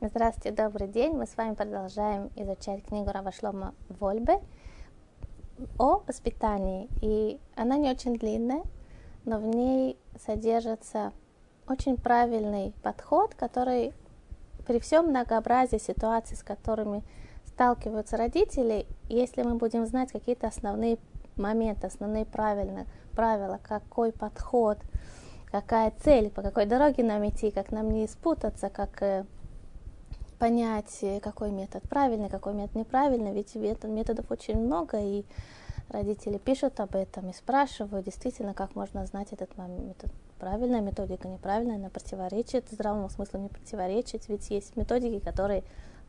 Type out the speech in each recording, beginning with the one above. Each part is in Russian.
Здравствуйте, добрый день. Мы с вами продолжаем изучать книгу Равашлома Вольбе о воспитании. И она не очень длинная, но в ней содержится очень правильный подход, который при всем многообразии ситуаций, с которыми сталкиваются родители, если мы будем знать какие-то основные моменты, основные правильные правила, какой подход, какая цель, по какой дороге нам идти, как нам не спутаться, как э, понять, э, какой метод правильный, какой метод неправильный, ведь методов очень много, и родители пишут об этом и спрашивают, действительно, как можно знать этот метод. Правильная методика, неправильная, она противоречит здравому смыслу, не противоречит, ведь есть методики, которые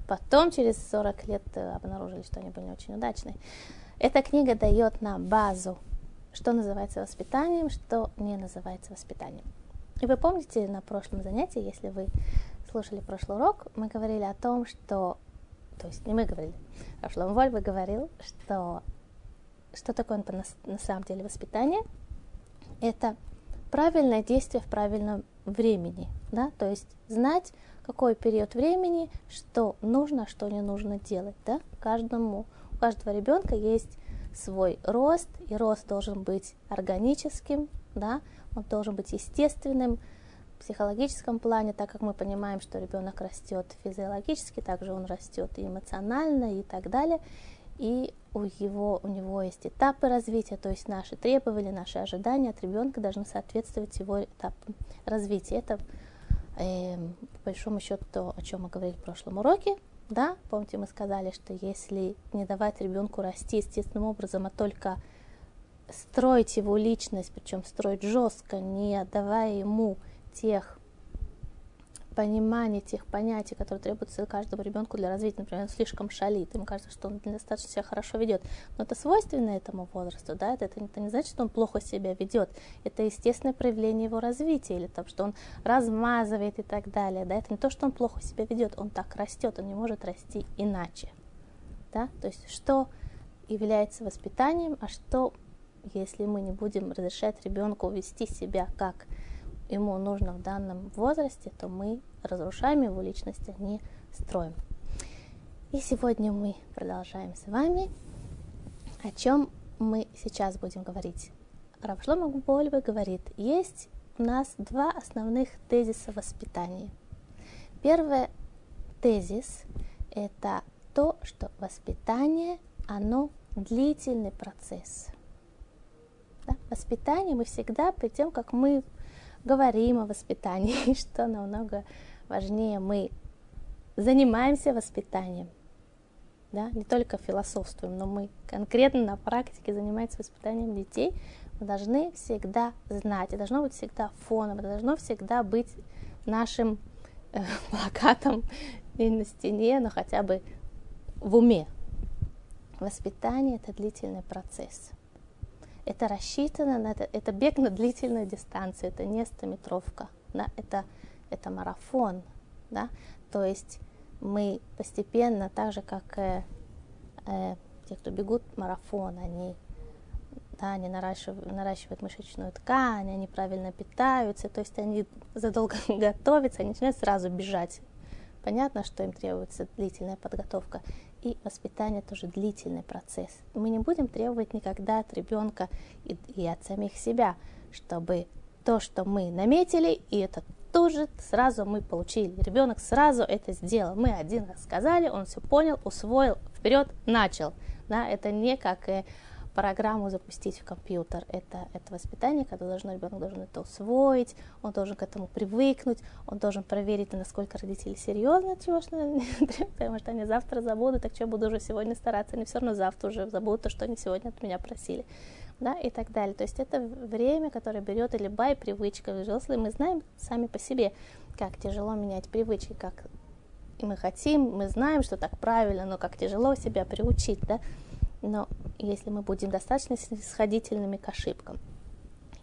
потом, через 40 лет, э, обнаружили, что они были не очень удачные. Эта книга дает нам базу, что называется воспитанием, что не называется воспитанием. И вы помните на прошлом занятии, если вы слушали прошлый урок, мы говорили о том, что, то есть не мы говорили, а Шлом Вольбе говорил, что что такое на, на самом деле воспитание? Это правильное действие в правильном времени, да, то есть знать, какой период времени, что нужно, что не нужно делать, да, каждому, у каждого ребенка есть свой рост, и рост должен быть органическим, да, он должен быть естественным, психологическом плане, так как мы понимаем, что ребенок растет физиологически, также он растет и эмоционально и так далее. И у, его, у него есть этапы развития, то есть наши требования, наши ожидания от ребенка должны соответствовать его этапам развития. Это, э, по большому счету, то, о чем мы говорили в прошлом уроке. Да, помните, мы сказали, что если не давать ребенку расти естественным образом, а только строить его личность, причем строить жестко, не отдавая ему тех пониманий, тех понятий, которые требуются каждому ребенку для развития. Например, он слишком шалит, ему кажется, что он достаточно себя хорошо ведет. Но это свойственно этому возрасту, да, это, это, это не значит, что он плохо себя ведет. Это естественное проявление его развития, или там, что он размазывает и так далее. Да, это не то, что он плохо себя ведет, он так растет, он не может расти иначе. Да? То есть, что является воспитанием, а что, если мы не будем разрешать ребенку вести себя как ему нужно в данном возрасте, то мы разрушаем его личность, а не строим. И сегодня мы продолжаем с вами, о чем мы сейчас будем говорить. Равшлома Губольбе говорит, есть у нас два основных тезиса воспитания. Первый тезис – это то, что воспитание, оно длительный процесс. Да? Воспитание мы всегда, при тем, как мы говорим о воспитании, что намного важнее, мы занимаемся воспитанием. Да? Не только философствуем, но мы конкретно на практике занимаемся воспитанием детей. Мы должны всегда знать, это должно быть всегда фоном, это должно всегда быть нашим э, плакатом не на стене, но хотя бы в уме. Воспитание – это длительный процесс это рассчитано на это, это бег на длительную дистанцию, это не стометровка, да, это, это марафон, да, то есть мы постепенно, так же как э, э, те, кто бегут марафон, они, да, они наращивают, наращивают мышечную ткань, они правильно питаются, то есть они задолго готовятся, они начинают сразу бежать. Понятно, что им требуется длительная подготовка и воспитание тоже длительный процесс. Мы не будем требовать никогда от ребенка и, и от самих себя, чтобы то, что мы наметили, и это тоже сразу мы получили. Ребенок сразу это сделал. Мы один раз сказали, он все понял, усвоил, вперед начал. Да, это не как э, программу запустить в компьютер. Это, это воспитание, когда должен, ребенок должен это усвоить, он должен к этому привыкнуть, он должен проверить, насколько родители серьезно, что, потому что они завтра забудут, так что буду уже сегодня стараться, они все равно завтра уже забудут то, что они сегодня от меня просили. Да, и так далее. То есть это время, которое берет или бай привычка. Взрослые мы знаем сами по себе, как тяжело менять привычки, как и мы хотим, мы знаем, что так правильно, но как тяжело себя приучить, да. Но если мы будем достаточно снисходительными к ошибкам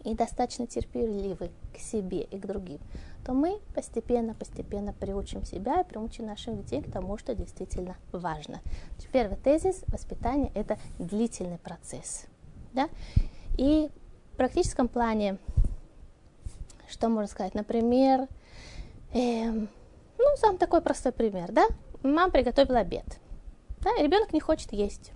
и достаточно терпеливы к себе и к другим, то мы постепенно-постепенно приучим себя и приучим наших детей к тому, что действительно важно. Первый тезис – воспитание – это длительный процесс. Да? И в практическом плане, что можно сказать? Например, эм, ну, сам такой простой пример, да? Мама приготовила обед. Да, ребенок не хочет есть.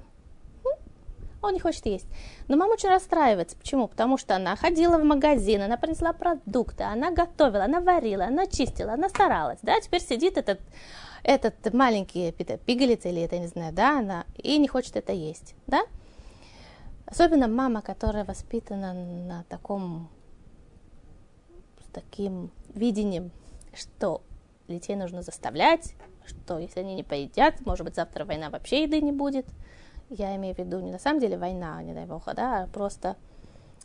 Он не хочет есть. Но мама очень расстраивается. Почему? Потому что она ходила в магазин, она принесла продукты, она готовила, она варила, она чистила, она старалась. Да, теперь сидит этот, этот маленький пигалец или это, не знаю, да, она и не хочет это есть. Да? Особенно мама, которая воспитана на таком, с таким видением, что детей нужно заставлять, что если они не поедят, может быть, завтра война вообще еды не будет. Я имею в виду не на самом деле война, не дай бог, да, а просто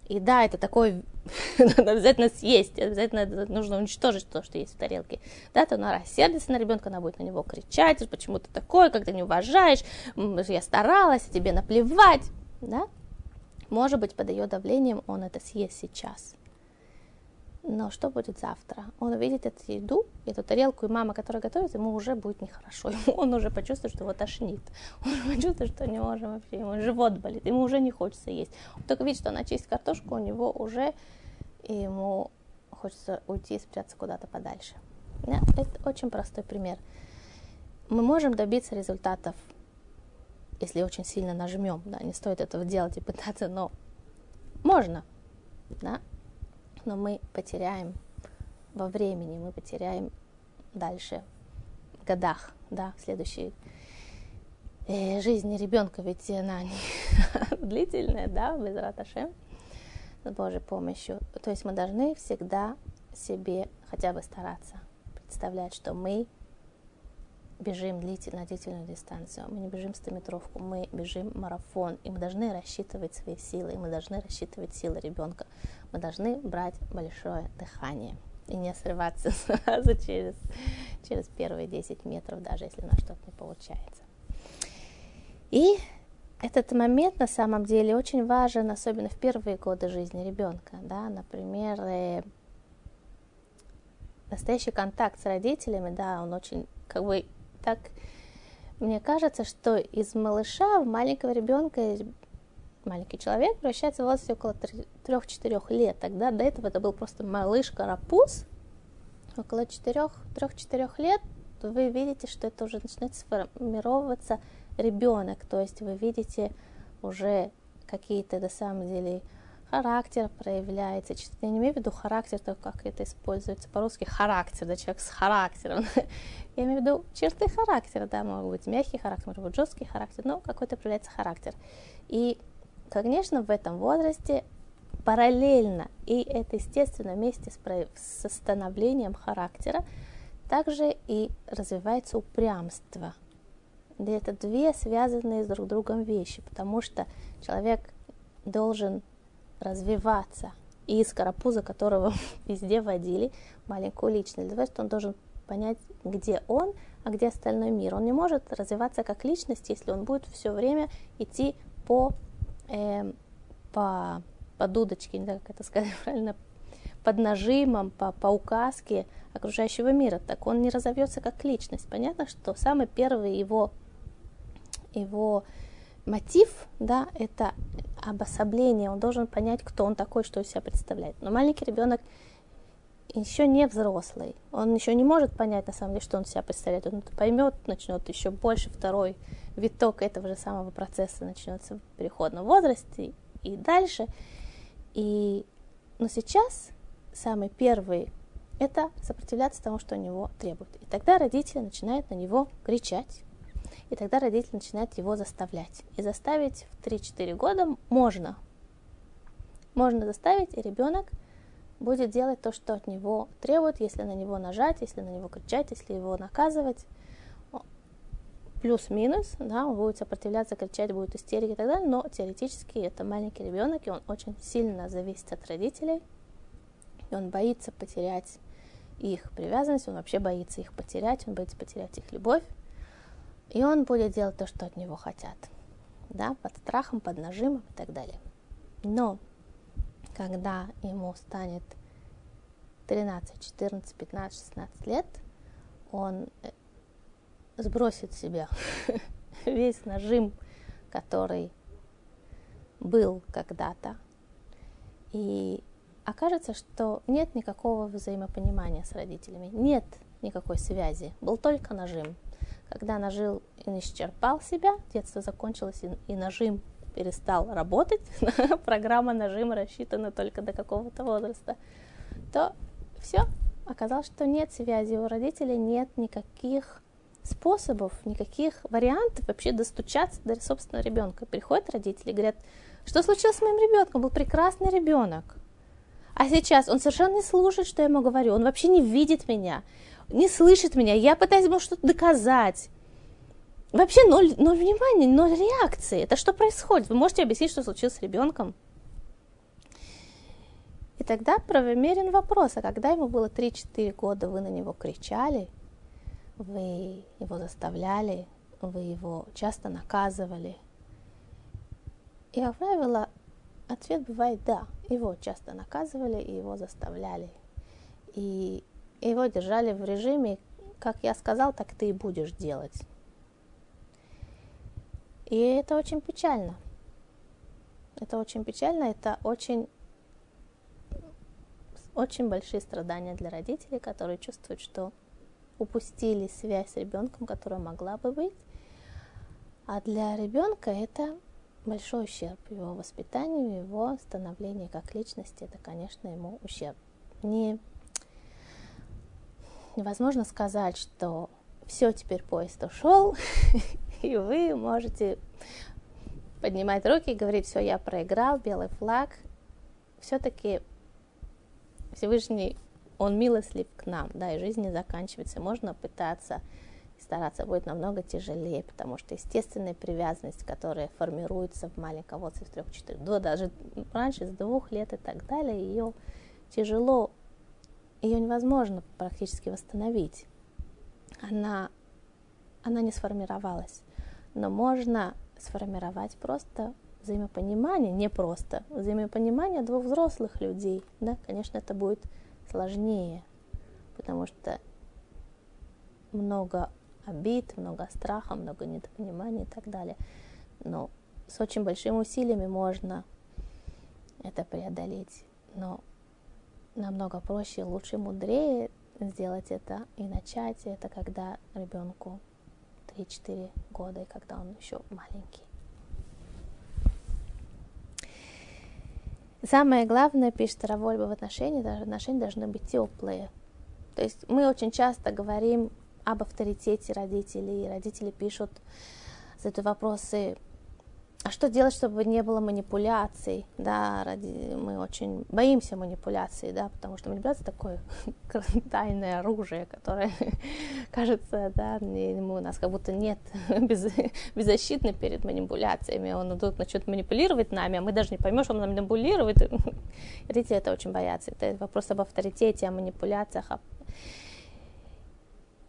и да, это такое, надо обязательно съесть, обязательно нужно уничтожить то, что есть в тарелке. Да, то она рассердится на ребенка, она будет на него кричать, почему ты такой, как ты не уважаешь, я старалась, тебе наплевать, да. Может быть, под ее давлением он это съест сейчас. Но что будет завтра? Он увидит эту еду, эту тарелку, и мама, которая готовит, ему уже будет нехорошо. Он уже почувствует, что его тошнит. Он уже почувствует, что у него уже вообще ему живот болит, ему уже не хочется есть. Он только видит, что она чистит картошку, у него уже, ему хочется уйти и спрятаться куда-то подальше. Да? Это очень простой пример. Мы можем добиться результатов, если очень сильно нажмем. Да? Не стоит этого делать и пытаться, но можно. Да? Но мы потеряем во времени, мы потеряем дальше в годах, да, в следующей э, жизни ребенка, ведь она не длительная, да, без раташем, с Божьей помощью. То есть мы должны всегда себе хотя бы стараться представлять, что мы бежим длительно, длительную дистанцию, мы не бежим стометровку, мы бежим марафон, и мы должны рассчитывать свои силы, и мы должны рассчитывать силы ребенка, мы должны брать большое дыхание и не срываться сразу через, через первые 10 метров, даже если у нас что-то не получается. И этот момент на самом деле очень важен, особенно в первые годы жизни ребенка. Да? Например, э, настоящий контакт с родителями, да, он очень как бы так мне кажется, что из малыша в маленького ребенка маленький человек превращается в возрасте около 3-4 лет. Тогда до этого это был просто малыш-карапуз. Около 4-3-4 лет вы видите, что это уже начинает сформироваться ребенок. То есть вы видите уже какие-то на самом деле характер проявляется. Я не имею в виду характер, то как это используется по-русски, характер, да, человек с характером. Я имею в виду черты характера, да, могут быть мягкий характер, может быть жесткий характер, но какой-то проявляется характер. И, конечно, в этом возрасте параллельно, и это естественно вместе с, с становлением характера, также и развивается упрямство. И это две связанные с друг другом вещи, потому что человек должен развиваться и из карапуза, которого везде водили, маленькую личность, что он должен понять, где он, а где остальной мир. Он не может развиваться как личность, если он будет все время идти по, э, по, по дудочке, не знаю, как это сказать правильно, под нажимом, по, по указке окружающего мира. Так он не разовьется как личность. Понятно, что самый первый его, его мотив, да, это обособление, он должен понять, кто он такой, что из себя представляет. Но маленький ребенок еще не взрослый, он еще не может понять, на самом деле, что он себя представляет. Он это поймет, начнет еще больше второй виток этого же самого процесса начнется в переходном возрасте и дальше. И, но сейчас самый первый это сопротивляться тому, что у него требует. И тогда родители начинают на него кричать, и тогда родитель начинает его заставлять. И заставить в 3-4 года можно. Можно заставить, и ребенок будет делать то, что от него требуют, если на него нажать, если на него кричать, если его наказывать. Плюс-минус, да, он будет сопротивляться, кричать, будет истерики и так далее, но теоретически это маленький ребенок, и он очень сильно зависит от родителей, и он боится потерять их привязанность, он вообще боится их потерять, он боится потерять их любовь, и он будет делать то, что от него хотят. Да, под страхом, под нажимом и так далее. Но когда ему станет 13, 14, 15, 16 лет, он э, сбросит себя весь нажим, который был когда-то. И окажется, что нет никакого взаимопонимания с родителями. Нет никакой связи, был только нажим. Когда нажил и исчерпал себя, детство закончилось и, и нажим перестал работать, программа нажима рассчитана только до какого-то возраста, то все, оказалось, что нет связи, у родителей нет никаких способов, никаких вариантов вообще достучаться до собственного ребенка. Приходят родители и говорят, что случилось с моим ребенком, был прекрасный ребенок. А сейчас он совершенно не слушает, что я ему говорю, он вообще не видит меня, не слышит меня, я пытаюсь ему что-то доказать. Вообще ноль, ноль внимания, ноль реакции. Это что происходит? Вы можете объяснить, что случилось с ребенком? И тогда правомерен вопрос, а когда ему было 3-4 года, вы на него кричали, вы его заставляли, вы его часто наказывали. И, как правило, ответ бывает «да». Его часто наказывали и его заставляли. И его держали в режиме «как я сказал, так ты и будешь делать». И это очень печально. Это очень печально, это очень, очень большие страдания для родителей, которые чувствуют, что упустили связь с ребенком, которая могла бы быть. А для ребенка это большой ущерб его воспитанию, его становлению как личности. Это, конечно, ему ущерб. Не, невозможно сказать, что все, теперь поезд ушел, и вы можете поднимать руки и говорить, все, я проиграл, белый флаг. Все-таки Всевышний, он милостлив к нам, да, и жизнь не заканчивается. Можно пытаться стараться будет намного тяжелее, потому что естественная привязанность, которая формируется в маленьком возрасте в трех-четырех, да, даже раньше, с двух лет и так далее, ее тяжело, ее невозможно практически восстановить. Она, она не сформировалась но можно сформировать просто взаимопонимание, не просто, взаимопонимание двух взрослых людей. Да, конечно, это будет сложнее, потому что много обид, много страха, много недопонимания и так далее. Но с очень большими усилиями можно это преодолеть. Но намного проще, лучше, мудрее сделать это и начать это, когда ребенку 3-4 года, и когда он еще маленький. Самое главное, пишет Равольба, в отношении, отношения должны быть теплые. То есть мы очень часто говорим об авторитете родителей, и родители пишут, задают вопросы, а что делать, чтобы не было манипуляций? Да, ради, мы очень боимся манипуляций, да, потому что манипуляция такое тайное оружие, которое, кажется, да, у нас как будто нет без, беззащитны перед манипуляциями. Он тут начнет манипулировать нами, а мы даже не поймем, что он нам манипулирует. Родители это очень боятся. Это вопрос об авторитете, о манипуляциях, о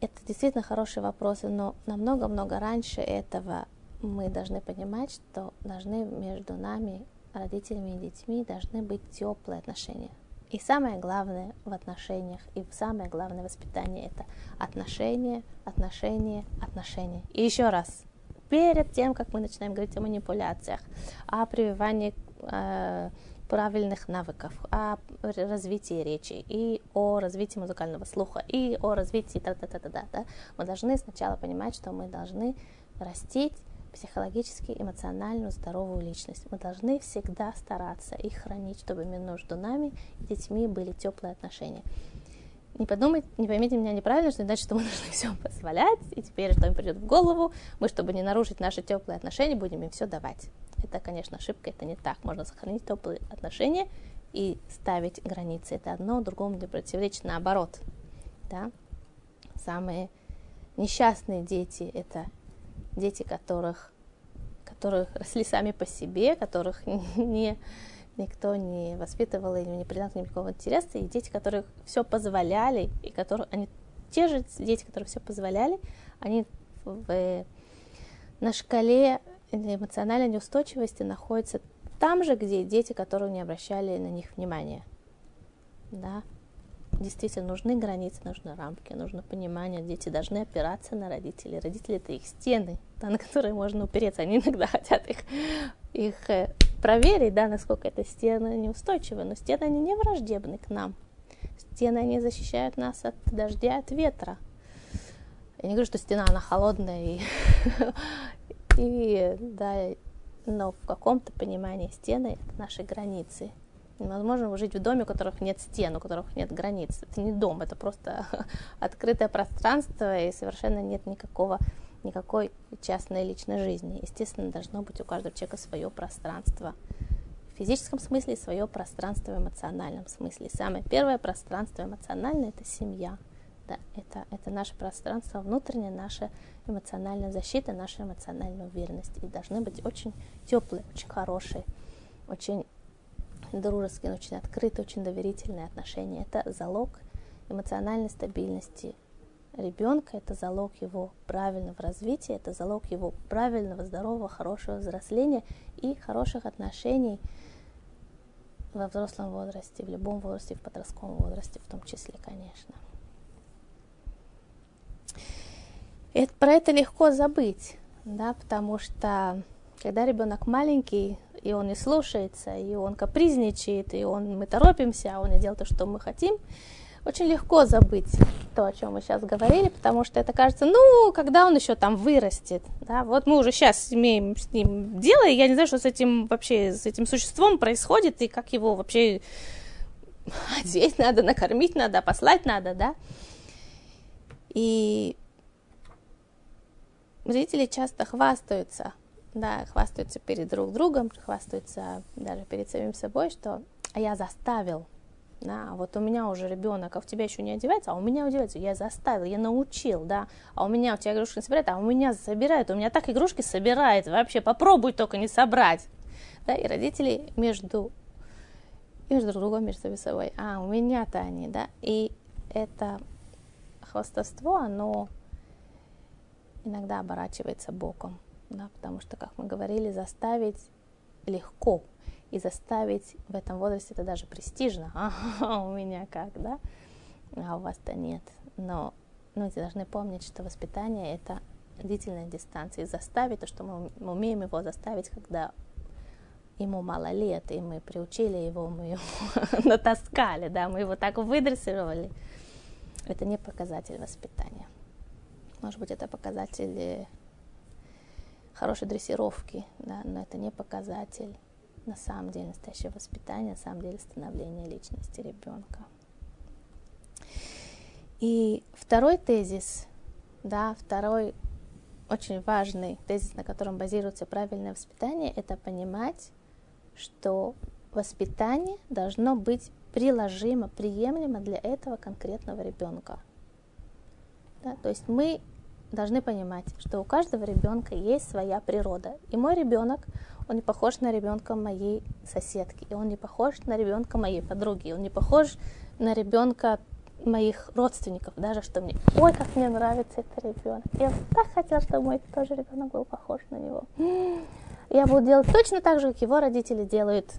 это действительно хорошие вопросы, но намного-много раньше этого мы должны понимать, что должны между нами, родителями и детьми, должны быть теплые отношения. И самое главное в отношениях, и самое главное воспитание это отношения, отношения, отношения. И еще раз, перед тем, как мы начинаем говорить о манипуляциях, о прививании э, правильных навыков, о развитии речи и о развитии музыкального слуха и о развитии та та та та та мы должны сначала понимать, что мы должны растить психологически, эмоциональную, здоровую личность. Мы должны всегда стараться их хранить, чтобы между нами и детьми были теплые отношения. Не подумайте, не поймите меня неправильно, что значит, что мы должны все позволять, и теперь, что им придет в голову, мы, чтобы не нарушить наши теплые отношения, будем им все давать. Это, конечно, ошибка, это не так. Можно сохранить теплые отношения и ставить границы. Это одно другому не противоречит, наоборот. Да? Самые несчастные дети – это дети, которых, которых росли сами по себе, которых не, никто не воспитывал или не придал никакого интереса, и дети, которых все позволяли, и которые, они, те же дети, которые все позволяли, они в, на шкале эмоциональной неустойчивости находятся там же, где дети, которые не обращали на них внимания. Да? Действительно нужны границы, нужны рамки, нужно понимание. Дети должны опираться на родителей. Родители это их стены, да, на которые можно упереться. Они иногда хотят их, их э, проверить, да, насколько эта стена неустойчива. Но стены они не враждебны к нам. Стены, они защищают нас от дождя, от ветра. Я не говорю, что стена, она холодная, и, и да, но в каком-то понимании стены — это наши границы. Невозможно жить в доме, у которых нет стен, у которых нет границ. Это не дом, это просто открытое пространство, и совершенно нет никакого, никакой частной личной жизни. Естественно, должно быть у каждого человека свое пространство. В физическом смысле и свое пространство в эмоциональном смысле. самое первое пространство эмоциональное – это семья. Да, это, это наше пространство внутреннее, наша эмоциональная защита, наша эмоциональная уверенность. И должны быть очень теплые, очень хорошие, очень дружеские, очень открытые, очень доверительные отношения. Это залог эмоциональной стабильности ребенка, это залог его правильного развития, это залог его правильного, здорового, хорошего взросления и хороших отношений во взрослом возрасте, в любом возрасте, в подростковом возрасте в том числе, конечно. И про это легко забыть, да, потому что когда ребенок маленький, и он не слушается, и он капризничает, и он, мы торопимся, а он не делает то, что мы хотим, очень легко забыть то, о чем мы сейчас говорили, потому что это кажется, ну, когда он еще там вырастет, да, вот мы уже сейчас имеем с ним дело, и я не знаю, что с этим вообще, с этим существом происходит, и как его вообще одеть надо, накормить надо, послать надо, да, и зрители часто хвастаются да, хвастаются перед друг другом, хвастаются даже перед самим собой, что а я заставил, да, а вот у меня уже ребенок, а у тебя еще не одевается, а у меня одевается, я заставил, я научил, да, а у меня у тебя игрушки не собирают, а у меня собирают, у меня так игрушки собирает, вообще попробуй только не собрать, да, и родители между, между друг другом, между собой, а у меня-то они, да, и это хвастовство, оно иногда оборачивается боком, да, потому что, как мы говорили, заставить легко, и заставить в этом возрасте это даже престижно. А, у меня как, да? А у вас-то нет. Но ну, вы должны помнить, что воспитание это длительная дистанция. И заставить то, что мы, мы умеем его заставить, когда ему мало лет, и мы приучили его, мы его натаскали, да, мы его так выдрессировали. Это не показатель воспитания. Может быть, это показатель хорошей дрессировки, да, но это не показатель на самом деле настоящего воспитания, на самом деле становления личности ребенка. И второй тезис, да, второй очень важный тезис, на котором базируется правильное воспитание, это понимать, что воспитание должно быть приложимо, приемлемо для этого конкретного ребенка. Да, то есть мы должны понимать, что у каждого ребенка есть своя природа. И мой ребенок, он не похож на ребенка моей соседки, и он не похож на ребенка моей подруги, он не похож на ребенка моих родственников, даже что мне, ой, как мне нравится этот ребенок. Я так хотела, чтобы мой тоже ребенок был похож на него. Я буду делать точно так же, как его родители делают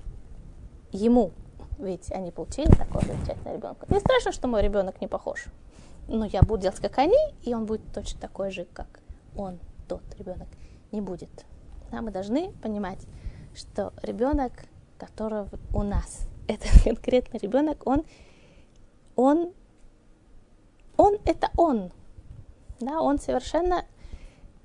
ему, ведь они получили такого замечательного ребенка. Не страшно, что мой ребенок не похож ну, я буду делать, как они, и он будет точно такой же, как он, тот ребенок, не будет. Да, мы должны понимать, что ребенок, которого у нас, это конкретно ребенок, он, он, он это он. Да, он совершенно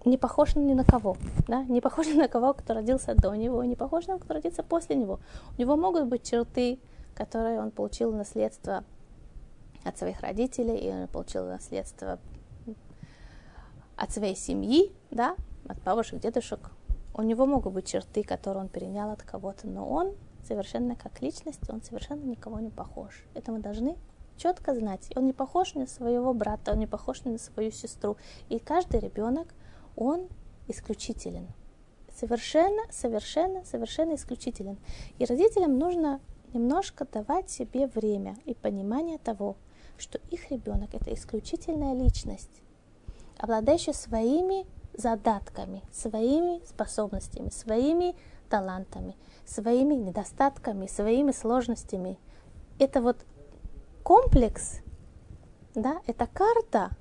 не похож ни на кого, да, не похож ни на кого, кто родился до него, не похож на кого, кто родится после него. У него могут быть черты, которые он получил наследство от своих родителей, и он получил наследство от своей семьи, да, от бабушек, дедушек. У него могут быть черты, которые он перенял от кого-то, но он совершенно как личность, он совершенно никого не похож. Это мы должны четко знать. Он не похож на своего брата, он не похож на свою сестру. И каждый ребенок, он исключителен. Совершенно, совершенно, совершенно исключителен. И родителям нужно немножко давать себе время и понимание того, что их ребенок это исключительная личность, обладающая своими задатками, своими способностями, своими талантами, своими недостатками, своими сложностями. Это вот комплекс, да, это карта,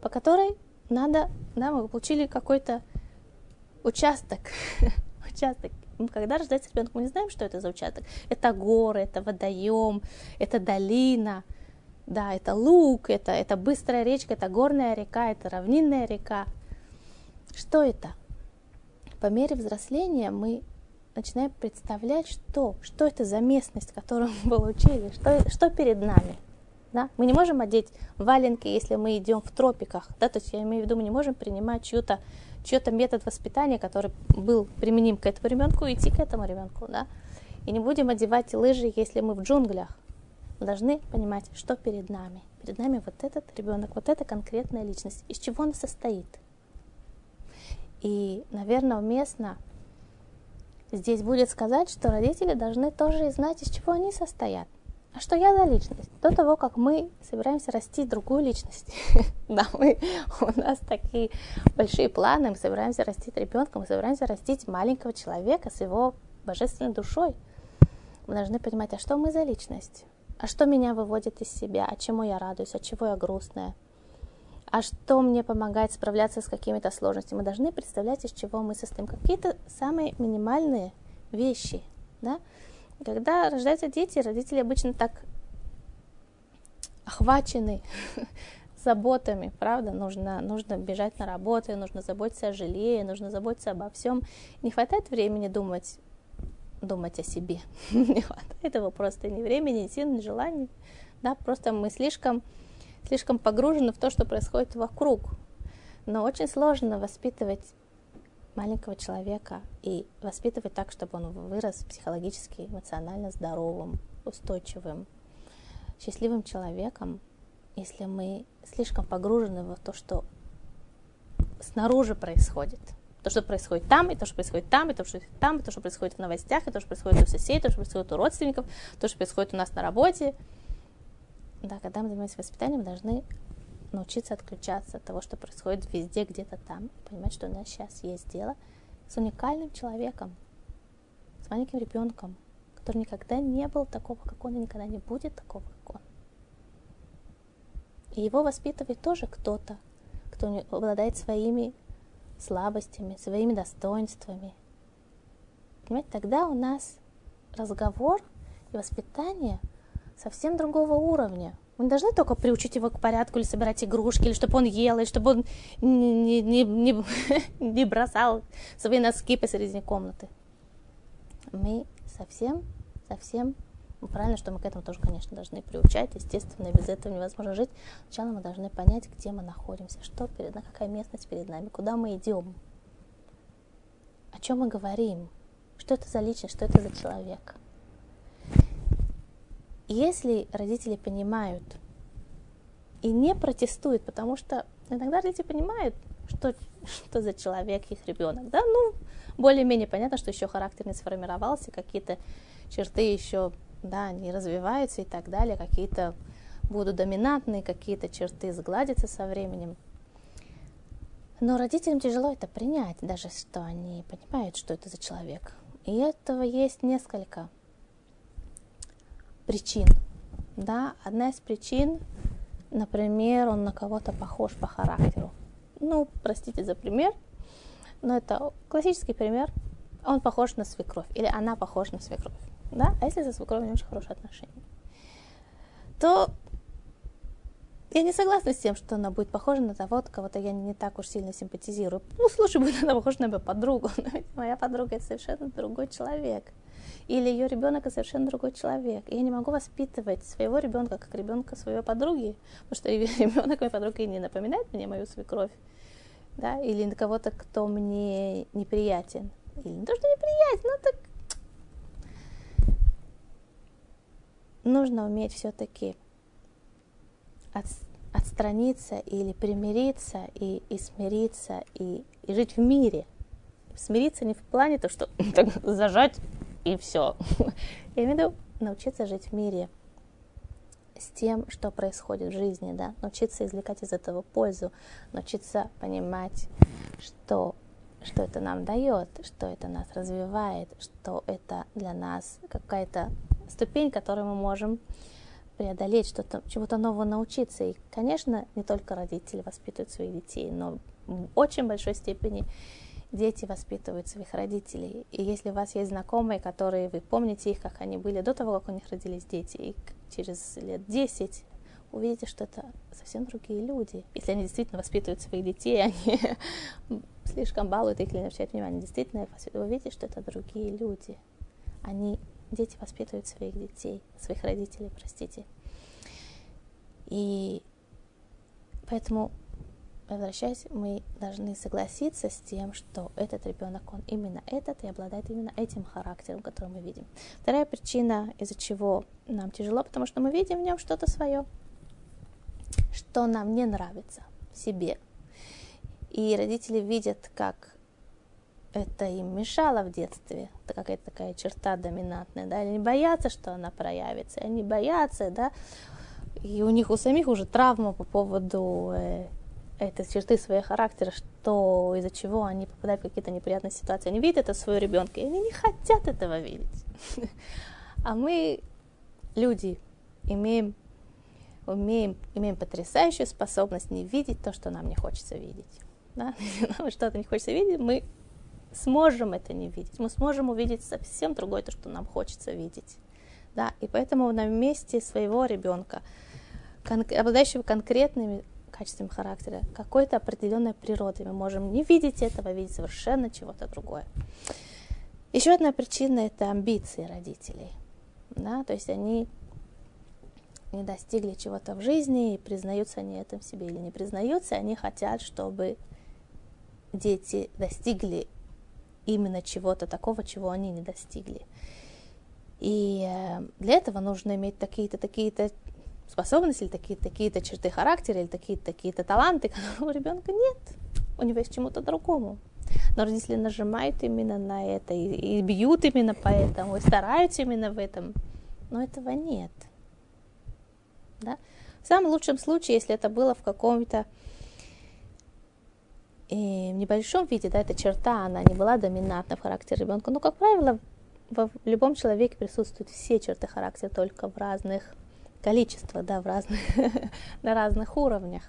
по которой надо, да, мы получили какой-то участок, участок. Когда рождается ребенок, мы не знаем, что это за участок. Это горы, это водоем, это долина – да, это луг, это, это быстрая речка, это горная река, это равнинная река. Что это? По мере взросления мы начинаем представлять, что, что это за местность, которую мы получили, что, что перед нами. Да? Мы не можем одеть валенки, если мы идем в тропиках. Да? То есть я имею в виду, мы не можем принимать чью-то чьи-то метод воспитания, который был применим к этому ребенку, идти к этому ребенку. Да? И не будем одевать лыжи, если мы в джунглях. Должны понимать, что перед нами. Перед нами вот этот ребенок, вот эта конкретная личность. Из чего он состоит. И, наверное, уместно здесь будет сказать, что родители должны тоже знать, из чего они состоят. А что я за личность? До того, как мы собираемся расти другую личность. да, мы, у нас такие большие планы, мы собираемся растить ребенка, мы собираемся растить маленького человека с его божественной душой. Мы должны понимать, а что мы за личность? А что меня выводит из себя? А чему я радуюсь? А чего я грустная? А что мне помогает справляться с какими-то сложностями? Мы должны представлять, из чего мы состоим. Какие-то самые минимальные вещи, да? Когда рождаются дети, родители обычно так охвачены заботами, правда, нужно, нужно бежать на работу, нужно заботиться о жилье, нужно заботиться обо всем. Не хватает времени думать, думать о себе. не хватает его просто ни времени, ни сил, ни желаний. Да, просто мы слишком, слишком погружены в то, что происходит вокруг. Но очень сложно воспитывать маленького человека и воспитывать так, чтобы он вырос психологически, эмоционально здоровым, устойчивым, счастливым человеком, если мы слишком погружены в то, что снаружи происходит. То, что происходит там, и то, что происходит там, и то, что происходит там, и то, что происходит в новостях, и то, что происходит у соседей, то, что происходит у родственников, то, что происходит у нас на работе. Да, когда мы занимаемся воспитанием, мы должны научиться отключаться от того, что происходит везде, где-то там, понимать, что у нас сейчас есть дело с уникальным человеком, с маленьким ребенком, который никогда не был такого, как он, и никогда не будет такого, как он. И его воспитывает тоже кто-то, кто обладает своими слабостями, своими достоинствами. Понимаете, тогда у нас разговор и воспитание совсем другого уровня – мы не должны только приучить его к порядку или собирать игрушки, или чтобы он ел, или чтобы он не, не, не, не бросал свои носки посередине комнаты. Мы совсем, совсем правильно, что мы к этому тоже, конечно, должны приучать. Естественно, без этого невозможно жить. Сначала мы должны понять, где мы находимся, что перед нами, какая местность перед нами, куда мы идем, о чем мы говорим, что это за личность, что это за человек. Если родители понимают и не протестуют, потому что иногда родители понимают, что, что за человек их ребенок, да, ну, более-менее понятно, что еще характер не сформировался, какие-то черты еще, да, не развиваются и так далее, какие-то будут доминантные, какие-то черты сгладятся со временем. Но родителям тяжело это принять, даже что они понимают, что это за человек. И этого есть несколько причин. Да, одна из причин, например, он на кого-то похож по характеру. Ну, простите за пример, но это классический пример. Он похож на свекровь, или она похожа на свекровь. Да? А если за свекровью не очень хорошие отношения, то я не согласна с тем, что она будет похожа на того, кого-то я не так уж сильно симпатизирую. Ну, слушай, будет она похожа на мою подругу, но ведь моя подруга это совершенно другой человек или ее ребенок это совершенно другой человек. И я не могу воспитывать своего ребенка как ребенка своей подруги, потому что ребенок моей подруги не напоминает мне мою свекровь, да, или на кого-то, кто мне неприятен. Или не то, что неприятен, но так нужно уметь все-таки от, отстраниться или примириться и, и смириться и, и жить в мире. Смириться не в плане то, что так, зажать и все. Я имею в виду научиться жить в мире с тем, что происходит в жизни, да, научиться извлекать из этого пользу, научиться понимать, что, что это нам дает, что это нас развивает, что это для нас какая-то ступень, которую мы можем преодолеть, что-то, чему-то нового научиться. И, конечно, не только родители воспитывают своих детей, но в очень большой степени дети воспитывают своих родителей. И если у вас есть знакомые, которые вы помните их, как они были до того, как у них родились дети, и через лет 10 увидите, что это совсем другие люди. Если они действительно воспитывают своих детей, они слишком балуют их или не обращают внимания. Действительно, вы увидите, что это другие люди. Они, дети воспитывают своих детей, своих родителей, простите. И поэтому возвращаясь, мы должны согласиться с тем, что этот ребенок, он именно этот и обладает именно этим характером, который мы видим. Вторая причина, из-за чего нам тяжело, потому что мы видим в нем что-то свое, что нам не нравится в себе. И родители видят, как это им мешало в детстве, это какая-то такая черта доминантная, да, они боятся, что она проявится, они боятся, да, и у них у самих уже травма по поводу э, это черты своего характера, что из-за чего они попадают в какие-то неприятные ситуации. Они видят это своего ребенка, и они не хотят этого видеть. А мы, люди, имеем, умеем, имеем потрясающую способность не видеть то, что нам не хочется видеть. Да? Если нам что-то не хочется видеть, мы сможем это не видеть. Мы сможем увидеть совсем другое, то, что нам хочется видеть. Да? И поэтому на месте своего ребенка, кон- обладающего конкретными качествами характера, какой-то определенной природы. Мы можем не видеть этого, видеть совершенно чего-то другое. Еще одна причина – это амбиции родителей. Да? То есть они не достигли чего-то в жизни, и признаются они этом себе или не признаются, они хотят, чтобы дети достигли именно чего-то такого, чего они не достигли. И э, для этого нужно иметь такие-то, такие-то способности, или такие-то такие черты характера, или такие-то такие-то таланты, которых у ребенка нет. У него есть чему-то другому. Но родители нажимают именно на это, и, и бьют именно по этому, и стараются именно в этом. Но этого нет. Да? В самом лучшем случае, если это было в каком-то э, небольшом виде, да, эта черта, она не была доминантна в характере ребенка, но, как правило, в любом человеке присутствуют все черты характера, только в разных количество, да, в разных, на разных уровнях.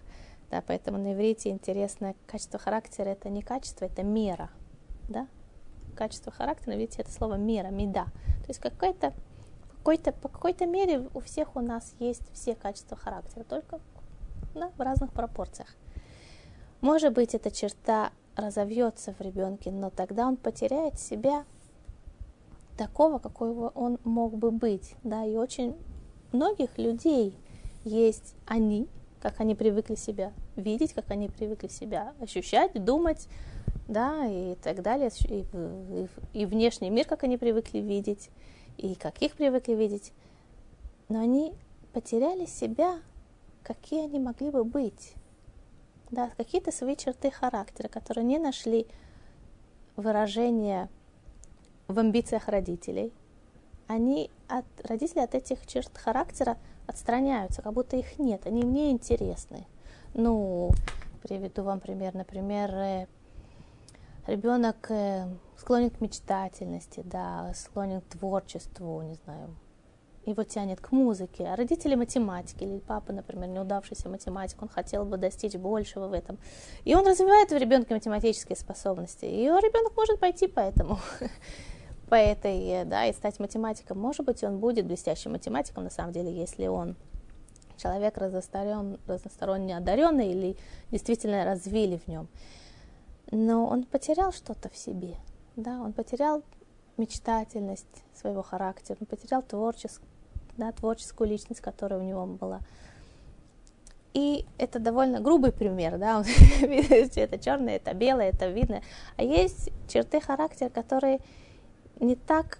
Да, поэтому на иврите интересно, качество характера это не качество, это мера. Да? Качество характера, видите, это слово мера, меда. То есть какой-то, какой-то, по какой-то мере у всех у нас есть все качества характера, только да, в разных пропорциях. Может быть, эта черта разовьется в ребенке, но тогда он потеряет себя такого, какой он мог бы быть, да, и очень многих людей есть они, как они привыкли себя видеть, как они привыкли себя ощущать, думать, да, и так далее, и, и, и внешний мир, как они привыкли видеть, и как их привыкли видеть. Но они потеряли себя, какие они могли бы быть. Да, какие-то свои черты характера, которые не нашли выражения в амбициях родителей – они от родители от этих черт характера отстраняются, как будто их нет, они мне интересны. Ну, приведу вам пример, например, э, ребенок э, склонен к мечтательности, да, склонен к творчеству, не знаю, его тянет к музыке, а родители математики, или папа, например, неудавшийся математик, он хотел бы достичь большего в этом. И он развивает в ребенке математические способности, и ребенок может пойти по этому по этой, да, и стать математиком. Может быть, он будет блестящим математиком, на самом деле, если он человек разносторонне, разносторонне одаренный или действительно развили в нем. Но он потерял что-то в себе, да, он потерял мечтательность своего характера, он потерял творческую, да, творческую личность, которая у него была. И это довольно грубый пример, да, это черное, это белое, это видно. А есть черты характера, которые не так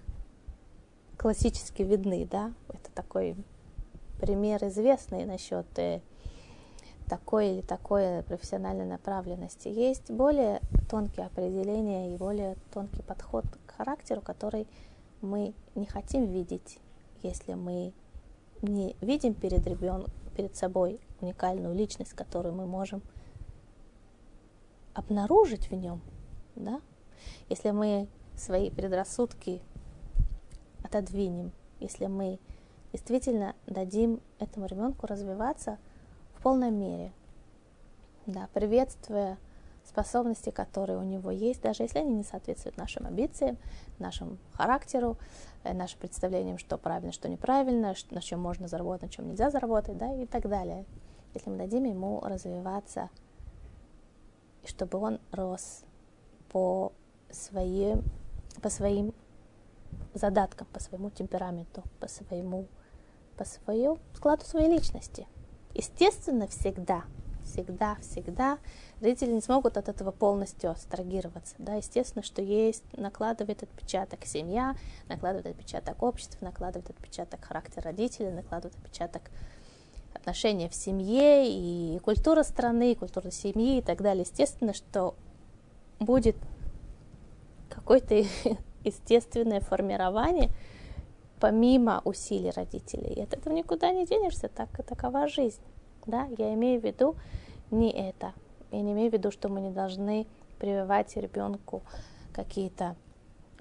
классически видны, да, это такой пример известный насчет э, такой или такой профессиональной направленности. Есть более тонкие определения и более тонкий подход к характеру, который мы не хотим видеть, если мы не видим перед ребенком, перед собой уникальную личность, которую мы можем обнаружить в нем, да? Если мы свои предрассудки отодвинем, если мы действительно дадим этому ребенку развиваться в полной мере, да, приветствуя способности, которые у него есть, даже если они не соответствуют нашим амбициям, нашему характеру, э, нашим представлениям, что правильно, что неправильно, на чем можно заработать, на чем нельзя заработать, да, и так далее. Если мы дадим ему развиваться, чтобы он рос по своим, по своим задаткам, по своему темпераменту, по своему, по своему складу своей личности. Естественно, всегда – всегда, всегда родители не смогут от этого полностью абстрагироваться. Да? Естественно, что есть, накладывает отпечаток семья, накладывает отпечаток общества, накладывает отпечаток характер родителей, накладывает отпечаток отношения в семье и культура страны, и культура семьи и так далее. Естественно, что будет какое-то естественное формирование помимо усилий родителей. И от этого никуда не денешься, так, такова жизнь. Да? Я имею в виду не это. Я не имею в виду, что мы не должны прививать ребенку какие-то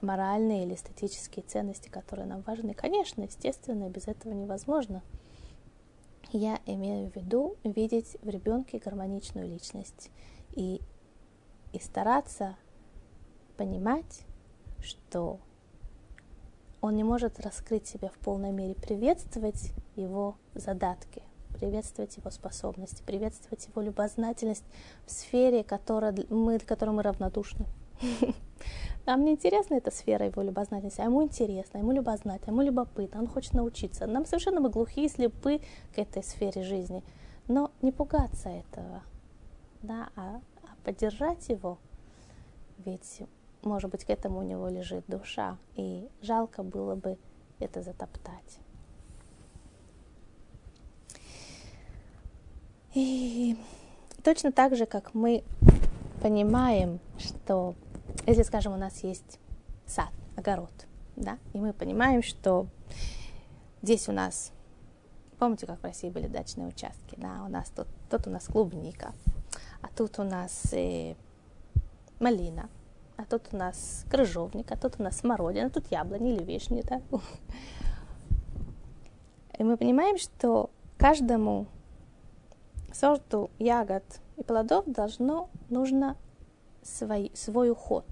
моральные или эстетические ценности, которые нам важны. Конечно, естественно, без этого невозможно. Я имею в виду видеть в ребенке гармоничную личность и, и стараться понимать, что он не может раскрыть себя в полной мере, приветствовать его задатки, приветствовать его способности, приветствовать его любознательность в сфере, которой мы, которой мы равнодушны. Нам не интересна эта сфера его любознательности, а ему интересно, ему любознательно, ему любопытно, он хочет научиться. Нам совершенно мы глухие, слепы к этой сфере жизни. Но не пугаться этого, да, а, а поддержать его, ведь, может быть, к этому у него лежит душа, и жалко было бы это затоптать. И точно так же, как мы понимаем, что если, скажем, у нас есть сад, огород, да, и мы понимаем, что здесь у нас, помните, как в России были дачные участки, да, у нас тут, тут у нас клубника, а тут у нас э, малина, а тут у нас крыжовник, а тут у нас смородина, тут яблони или вишни, да. И мы понимаем, что каждому сорту ягод и плодов должно, нужно свой, свой уход,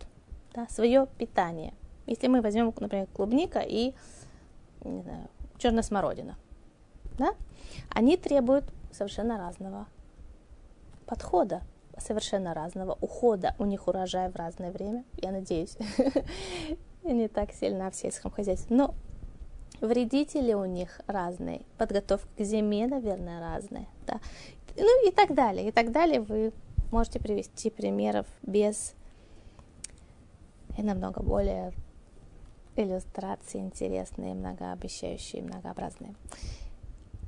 да, свое питание. Если мы возьмем, например, клубника и не знаю, черная смородина, да, они требуют совершенно разного подхода, совершенно разного ухода. У них урожай в разное время, я надеюсь, не так сильно в сельском хозяйстве. Но вредители у них разные, подготовка к зиме, наверное, разная. Да ну и так далее, и так далее. Вы можете привести примеров без и намного более иллюстрации интересные, многообещающие, многообразные.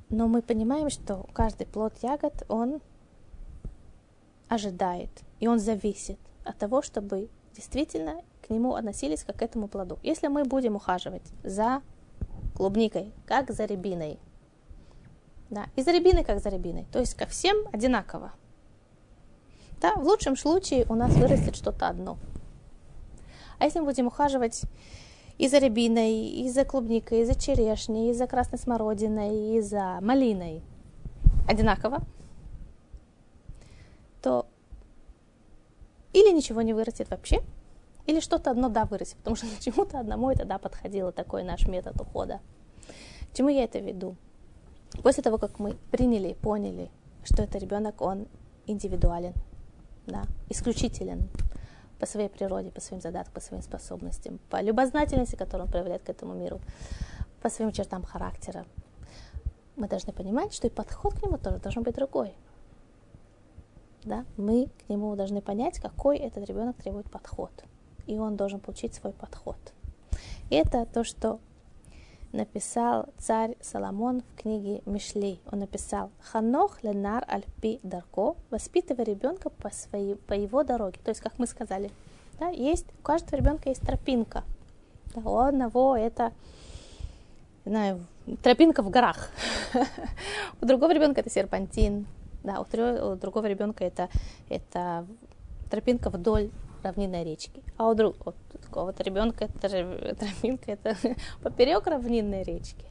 Но мы понимаем, что каждый плод ягод, он ожидает, и он зависит от того, чтобы действительно к нему относились как к этому плоду. Если мы будем ухаживать за клубникой, как за рябиной, да, и за рябиной как за рябиной. То есть ко всем одинаково. Да, в лучшем случае у нас вырастет что-то одно. А если мы будем ухаживать и за рябиной, и за клубникой, и за черешней, и за красной смородиной, и за малиной одинаково, то или ничего не вырастет вообще, или что-то одно да вырастет, потому что чему-то одному это да подходило, такой наш метод ухода. К чему я это веду? После того, как мы приняли, поняли, что это ребенок, он индивидуален, да, исключителен по своей природе, по своим задаткам, по своим способностям, по любознательности, которую он проявляет к этому миру, по своим чертам характера, мы должны понимать, что и подход к нему тоже должен быть другой. Да? Мы к нему должны понять, какой этот ребенок требует подход. И он должен получить свой подход. И это то, что написал царь Соломон в книге Мишлей. Он написал «Ханох ленар альпи дарко» воспитывая ребенка по, своей, по его дороге. То есть, как мы сказали, да, есть, у каждого ребенка есть тропинка. Да, у одного это знаю, тропинка в горах. у другого ребенка это серпантин. Да, у, другого ребенка это, это тропинка вдоль равнинной речки. А у, друг, у какого-то ребенка это тропинка, это поперек равнинной речки.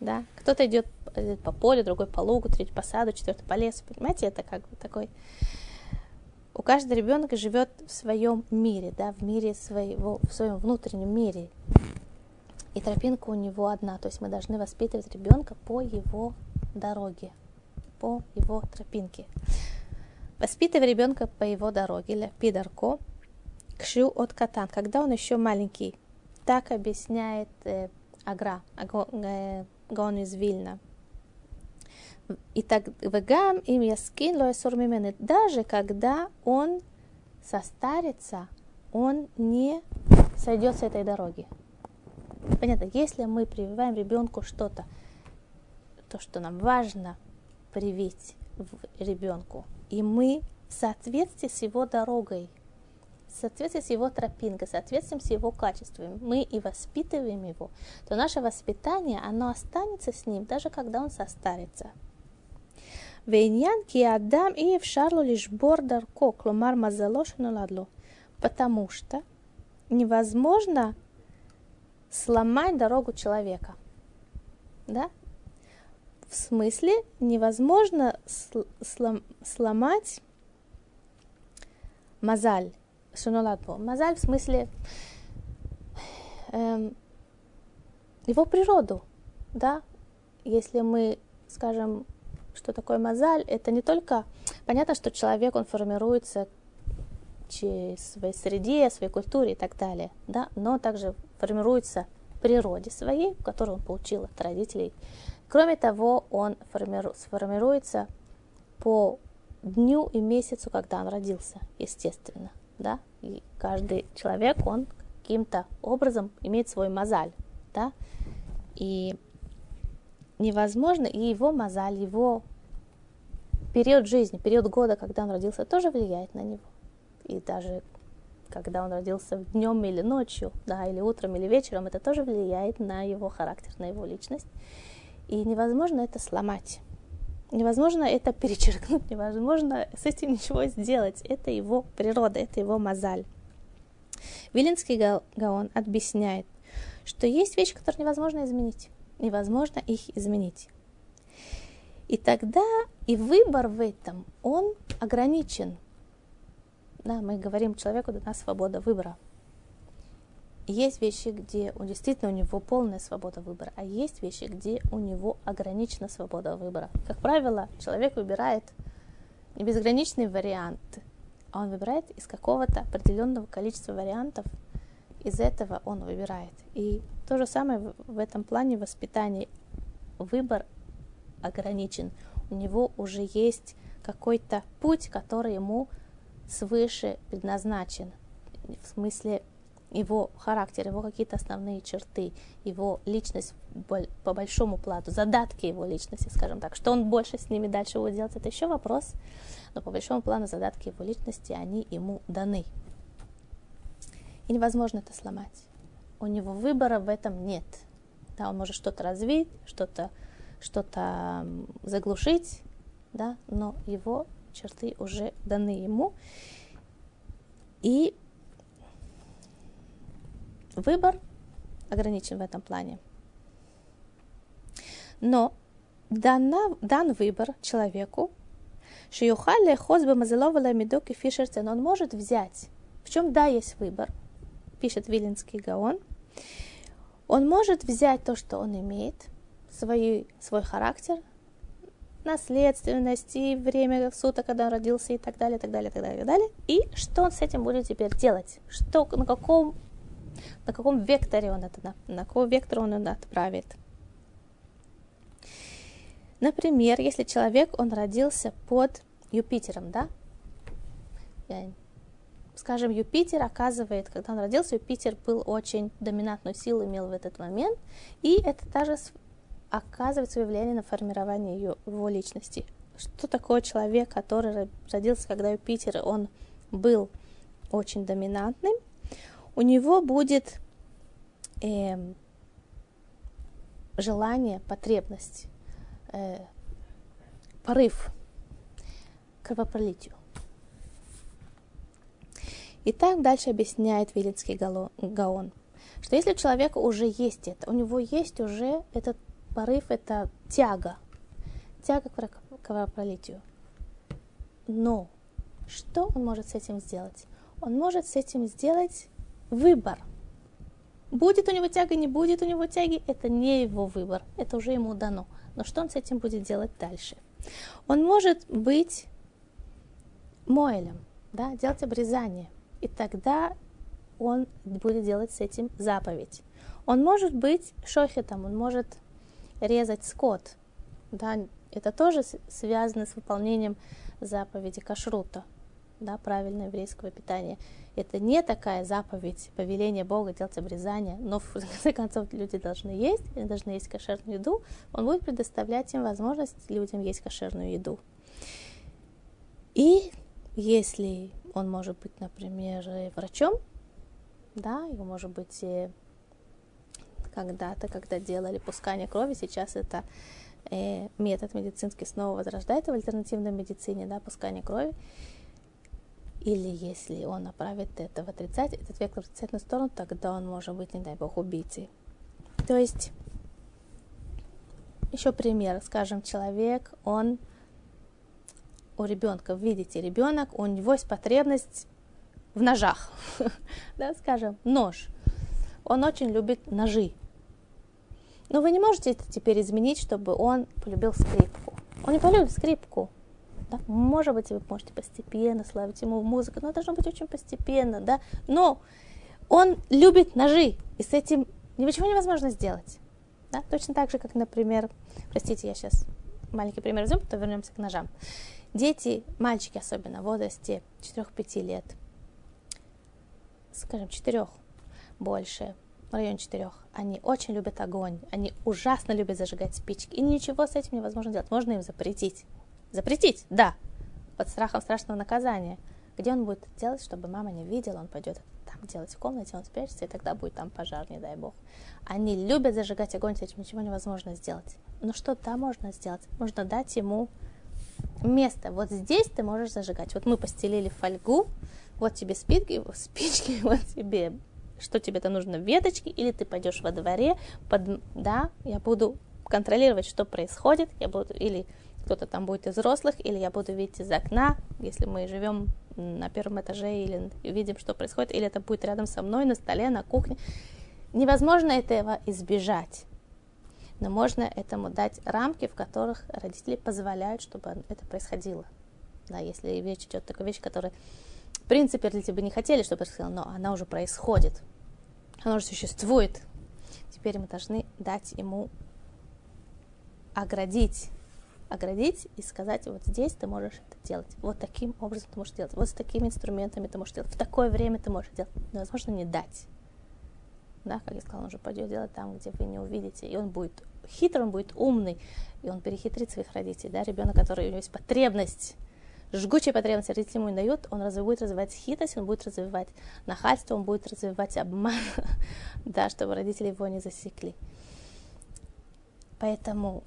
Да? Кто-то идет по полю, другой по лугу, третий по саду, четвертый по лесу. Понимаете, это как бы такой у каждого ребенка живет в своем мире, да, в мире своего, в своем внутреннем мире. И тропинка у него одна, то есть мы должны воспитывать ребенка по его дороге, по его тропинке. Воспитывай ребенка по его дороге, ля пидарко, кшу от катан, когда он еще маленький. Так объясняет э, Агра, э, из Вильна. И так вегам им яскин лоэсур мимены. Даже когда он состарится, он не сойдет с этой дороги. Понятно, если мы прививаем ребенку что-то, то, что нам важно привить ребенку, и мы в соответствии с его дорогой, в соответствии с его тропинкой, в соответствии с его качествами, мы и воспитываем его, то наше воспитание, оно останется с ним, даже когда он состарится. Вейнян адам и в вшарлу лишь бордарко, клумар мазалошину ладло, Потому что невозможно сломать дорогу человека. Да? В смысле, невозможно слом, сломать мазаль, шунуладбо. Мазаль в смысле эм, его природу, да? Если мы, скажем, что такое мазаль, это не только... Понятно, что человек, он формируется в своей среде, в своей культуре и так далее, да, но также формируется природе своей, которую он получил от родителей. Кроме того, он формиру, сформируется по дню и месяцу, когда он родился, естественно, да, и каждый человек, он каким-то образом имеет свой мозаль, да, и невозможно, и его мозаль, его период жизни, период года, когда он родился, тоже влияет на него. И даже когда он родился днем или ночью, да, или утром или вечером, это тоже влияет на его характер, на его личность. И невозможно это сломать. Невозможно это перечеркнуть, невозможно с этим ничего сделать. Это его природа, это его мозаль. Виленский Гаон объясняет, что есть вещи, которые невозможно изменить. Невозможно их изменить. И тогда и выбор в этом, он ограничен. Да, мы говорим человеку, дана свобода выбора. Есть вещи, где он действительно у него полная свобода выбора, а есть вещи, где у него ограничена свобода выбора. Как правило, человек выбирает не безграничный вариант, а он выбирает из какого-то определенного количества вариантов. Из этого он выбирает. И то же самое в этом плане воспитания. Выбор ограничен. У него уже есть какой-то путь, который ему свыше предназначен. В смысле его характер, его какие-то основные черты, его личность по большому плану, задатки его личности, скажем так. Что он больше с ними дальше будет делать, это еще вопрос. Но по большому плану задатки его личности, они ему даны. И невозможно это сломать. У него выбора в этом нет. Да, он может что-то развить, что-то что-то заглушить, да, но его черты уже даны ему. И выбор ограничен в этом плане. Но дана, дан выбор человеку, Шиюхале хозбе мазеловала медок и фишерцен, он может взять. В чем да есть выбор, пишет Виленский Гаон. Он может взять то, что он имеет, свой, свой характер, наследственность и время суток, когда он родился и так далее, так далее, так далее, так далее. И что он с этим будет теперь делать? Что, на каком, на каком векторе он это, на, на какой вектор он это отправит? Например, если человек, он родился под Юпитером, да? Скажем, Юпитер оказывает, когда он родился, Юпитер был очень доминантную силу имел в этот момент, и это даже оказывает свое влияние на формирование ее, его личности. Что такое человек, который родился, когда Юпитер, он был очень доминантным, у него будет э, желание, потребность, э, порыв к кровопролитию. И так дальше объясняет Вилинский Гаон, что если у человека уже есть это, у него есть уже этот порыв – это тяга, тяга к кровопролитию. Но что он может с этим сделать? Он может с этим сделать выбор. Будет у него тяга, не будет у него тяги, это не его выбор, это уже ему дано. Но что он с этим будет делать дальше? Он может быть моэлем, да, делать обрезание. И тогда он будет делать с этим заповедь. Он может быть шохетом, он может резать скот. Да, это тоже связано с выполнением заповеди кашрута, да, правильного еврейского питания. Это не такая заповедь, повеление Бога делать обрезание, но в конце концов люди должны есть, они должны есть кошерную еду. Он будет предоставлять им возможность людям есть кошерную еду. И если он может быть, например, врачом, да, его может быть когда-то, когда делали пускание крови, сейчас это э, метод медицинский снова возрождается в альтернативной медицине, да, пускание крови. Или если он направит это в отрицать, этот вектор в отрицательную сторону, тогда он может быть, не дай бог, убийцей. То есть, еще пример, скажем, человек, он у ребенка, видите, ребенок, у него есть потребность в ножах, да, скажем, нож. Он очень любит ножи. Но вы не можете это теперь изменить, чтобы он полюбил скрипку. Он не полюбит скрипку. Да? Может быть, вы можете постепенно славить ему музыку, но должно быть очень постепенно, да. Но он любит ножи, и с этим ничего невозможно сделать. Да? Точно так же, как, например, простите, я сейчас маленький пример возьму, потом вернемся к ножам. Дети, мальчики особенно в возрасте 4-5 лет, скажем, 4 больше, в районе 4, они очень любят огонь, они ужасно любят зажигать спички, и ничего с этим невозможно делать. Можно им запретить. Запретить, да, под страхом страшного наказания. Где он будет делать, чтобы мама не видела, он пойдет там делать в комнате, он спрячется, и тогда будет там пожар, не дай бог. Они любят зажигать огонь, с этим ничего невозможно сделать. Но что там можно сделать? Можно дать ему место. Вот здесь ты можешь зажигать. Вот мы постелили фольгу, вот тебе спички, спички, вот тебе что тебе-то нужно, веточки, или ты пойдешь во дворе, под, да, я буду контролировать, что происходит, я буду, или кто-то там будет из взрослых, или я буду видеть из окна, если мы живем на первом этаже или видим, что происходит, или это будет рядом со мной на столе, на кухне. Невозможно этого избежать, но можно этому дать рамки, в которых родители позволяют, чтобы это происходило. Да, если речь идет о такой вещи, которая, в принципе, родители бы не хотели, чтобы происходило, но она уже происходит оно же существует. Теперь мы должны дать ему оградить, оградить и сказать, вот здесь ты можешь это делать, вот таким образом ты можешь делать, вот с такими инструментами ты можешь делать, в такое время ты можешь делать. Невозможно не дать. Да, как я сказала, он уже пойдет делать там, где вы не увидите, и он будет хитрый, он будет умный, и он перехитрит своих родителей, да, ребенок, который у него есть потребность жгучие потребности родители ему не дают, он разве будет развивать хитрость, он будет развивать нахальство, он будет развивать обман, да, чтобы родители его не засекли. Поэтому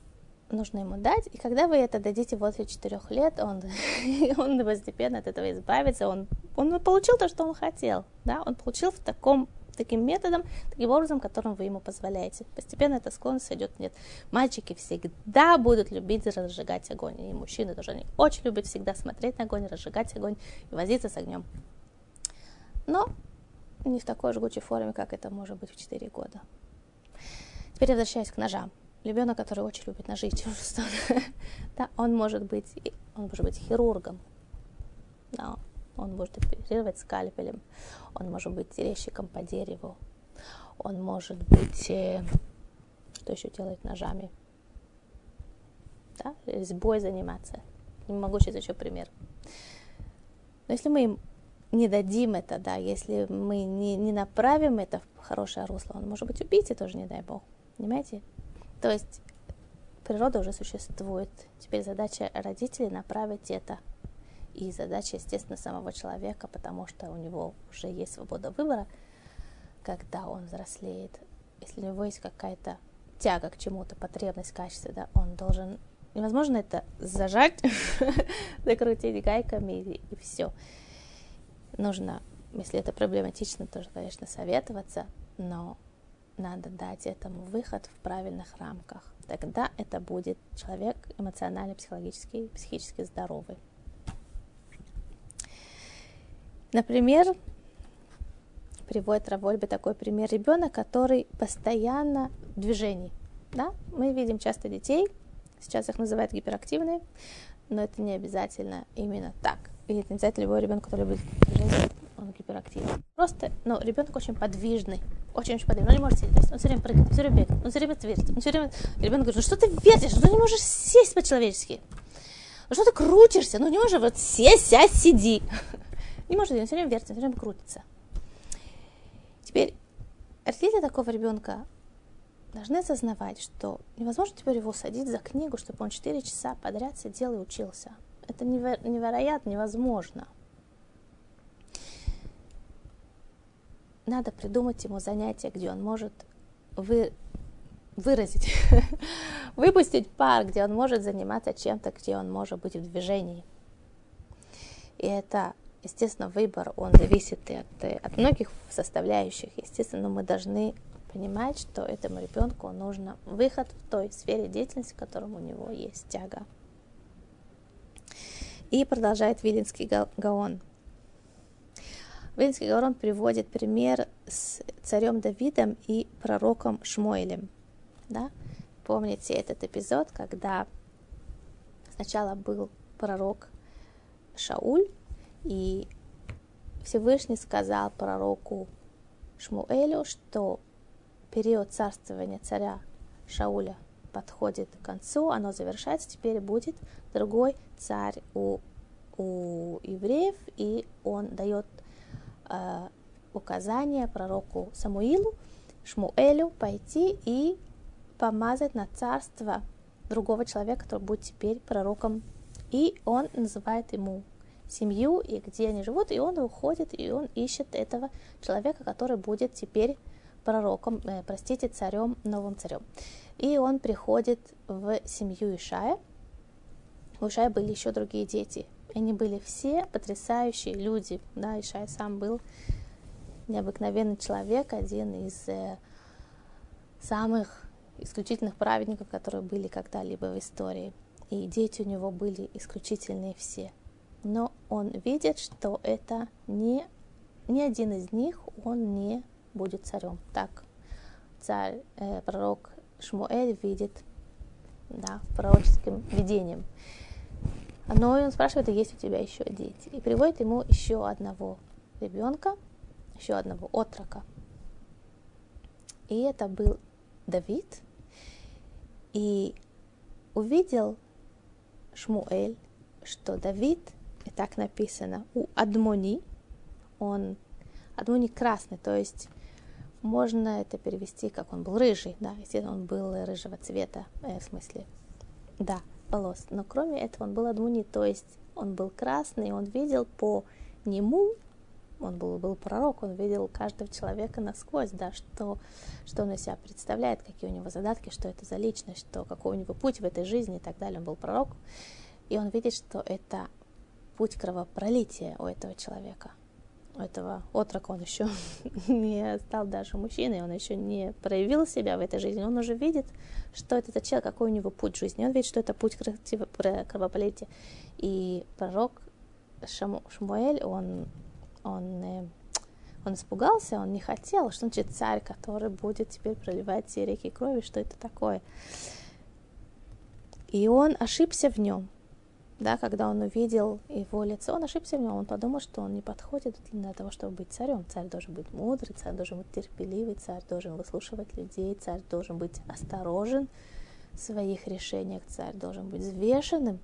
нужно ему дать, и когда вы это дадите возле четырех лет, он, он постепенно от этого избавится, он, он получил то, что он хотел, да, он получил в таком таким методом, таким образом, которым вы ему позволяете. Постепенно эта склонность идет нет. Мальчики всегда будут любить разжигать огонь, и мужчины тоже, они очень любят всегда смотреть на огонь, разжигать огонь и возиться с огнем. Но не в такой жгучей форме, как это может быть в 4 года. Теперь возвращаясь к ножам. Ребенок, который очень любит ножи, да, он может быть, он может быть хирургом, да, он может оперировать скальпелем, он может быть резчиком по дереву, он может быть, э, что еще делать ножами, да, резьбой заниматься. Не могу сейчас еще пример. Но если мы им не дадим это, да, если мы не, не направим это в хорошее русло, он может быть убийцей тоже, не дай бог. Понимаете? То есть природа уже существует. Теперь задача родителей направить это и задача, естественно, самого человека, потому что у него уже есть свобода выбора, когда он взрослеет. Если у него есть какая-то тяга к чему-то, потребность, качество, да, он должен... Невозможно это зажать, закрутить гайками и, и все. Нужно, если это проблематично, тоже, конечно, советоваться, но надо дать этому выход в правильных рамках. Тогда это будет человек эмоционально, психологически, психически здоровый. Например, приводит Равольбе такой пример ребенок, который постоянно в движении. Да? Мы видим часто детей, сейчас их называют гиперактивные, но это не обязательно именно так. И это не обязательно любой ребенок, который любит движение, он гиперактивный. Просто, ну, ребенок очень подвижный, очень-очень подвижный. Он не может сидеть, он все время прыгает, все время бегает, он все время вертит, он все время... Ребенок говорит, ну что ты вертишь, ну не можешь сесть по-человечески. Ну что ты крутишься, ну не можешь вот сесть, сядь, сиди. Не может, он все время вертится, все время крутится. Теперь родители такого ребенка должны осознавать, что невозможно теперь его садить за книгу, чтобы он 4 часа подряд сидел и учился. Это невероятно, невозможно. Надо придумать ему занятие, где он может вы, выразить, выпустить пар, где он может заниматься чем-то, где он может быть в движении. И это Естественно, выбор, он зависит от, от многих составляющих. Естественно, мы должны понимать, что этому ребенку нужно выход в той сфере деятельности, в котором у него есть тяга. И продолжает Вилинский Гаон. Вилинский Гаон приводит пример с царем Давидом и пророком Шмуэлем. Да? Помните этот эпизод, когда сначала был пророк Шауль, и Всевышний сказал пророку Шмуэлю, что период царствования царя Шауля подходит к концу, оно завершается, теперь будет другой царь у, у евреев, и он дает э, указание пророку Самуилу, Шмуэлю пойти и помазать на царство другого человека, который будет теперь пророком. И он называет ему семью и где они живут, и он уходит, и он ищет этого человека, который будет теперь пророком, э, простите, царем, новым царем. И он приходит в семью Ишая. У Ишая были еще другие дети. Они были все потрясающие люди. Да, Ишай сам был необыкновенный человек, один из э, самых исключительных праведников, которые были когда-либо в истории. И дети у него были исключительные все – но он видит, что это не, ни один из них, он не будет царем. Так царь, э, пророк Шмуэль видит да, пророческим видением. Но он спрашивает, есть у тебя еще дети? И приводит ему еще одного ребенка, еще одного отрока. И это был Давид. И увидел Шмуэль, что Давид и так написано, у Адмони, он, Адмони красный, то есть можно это перевести, как он был рыжий, да, естественно, он был рыжего цвета, э, в смысле, да, волос. Но кроме этого он был Адмуни, то есть он был красный, он видел по нему, он был, был пророк, он видел каждого человека насквозь, да, что, что он из себя представляет, какие у него задатки, что это за личность, что, какой у него путь в этой жизни и так далее. Он был пророк, и он видит, что это путь кровопролития у этого человека. Этого отрока он еще не стал даже мужчиной, он еще не проявил себя в этой жизни, он уже видит, что это за человек, какой у него путь жизни. Он видит, что это путь кровопролития. И пророк Шаму, Шмуэль, он, он, э, он испугался, он не хотел, что значит царь, который будет теперь проливать все реки крови, что это такое. И он ошибся в нем да, когда он увидел его лицо, он ошибся в нем, он подумал, что он не подходит для того, чтобы быть царем. Царь должен быть мудрый, царь должен быть терпеливый, царь должен выслушивать людей, царь должен быть осторожен в своих решениях, царь должен быть взвешенным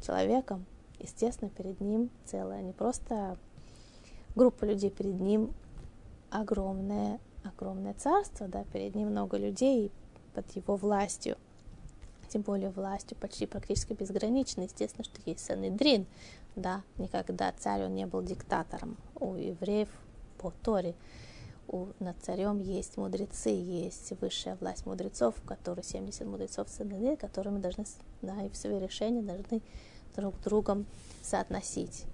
человеком. Естественно, перед ним целая не просто группа людей, перед ним огромное, огромное царство, да, перед ним много людей под его властью – тем более властью почти практически безграничной. Естественно, что есть Санедрин, да, никогда царь он не был диктатором. У евреев по Торе у, над царем есть мудрецы, есть высшая власть мудрецов, которые 70 мудрецов Санедрин, мы должны, да, и свои решения должны друг другом соотносить.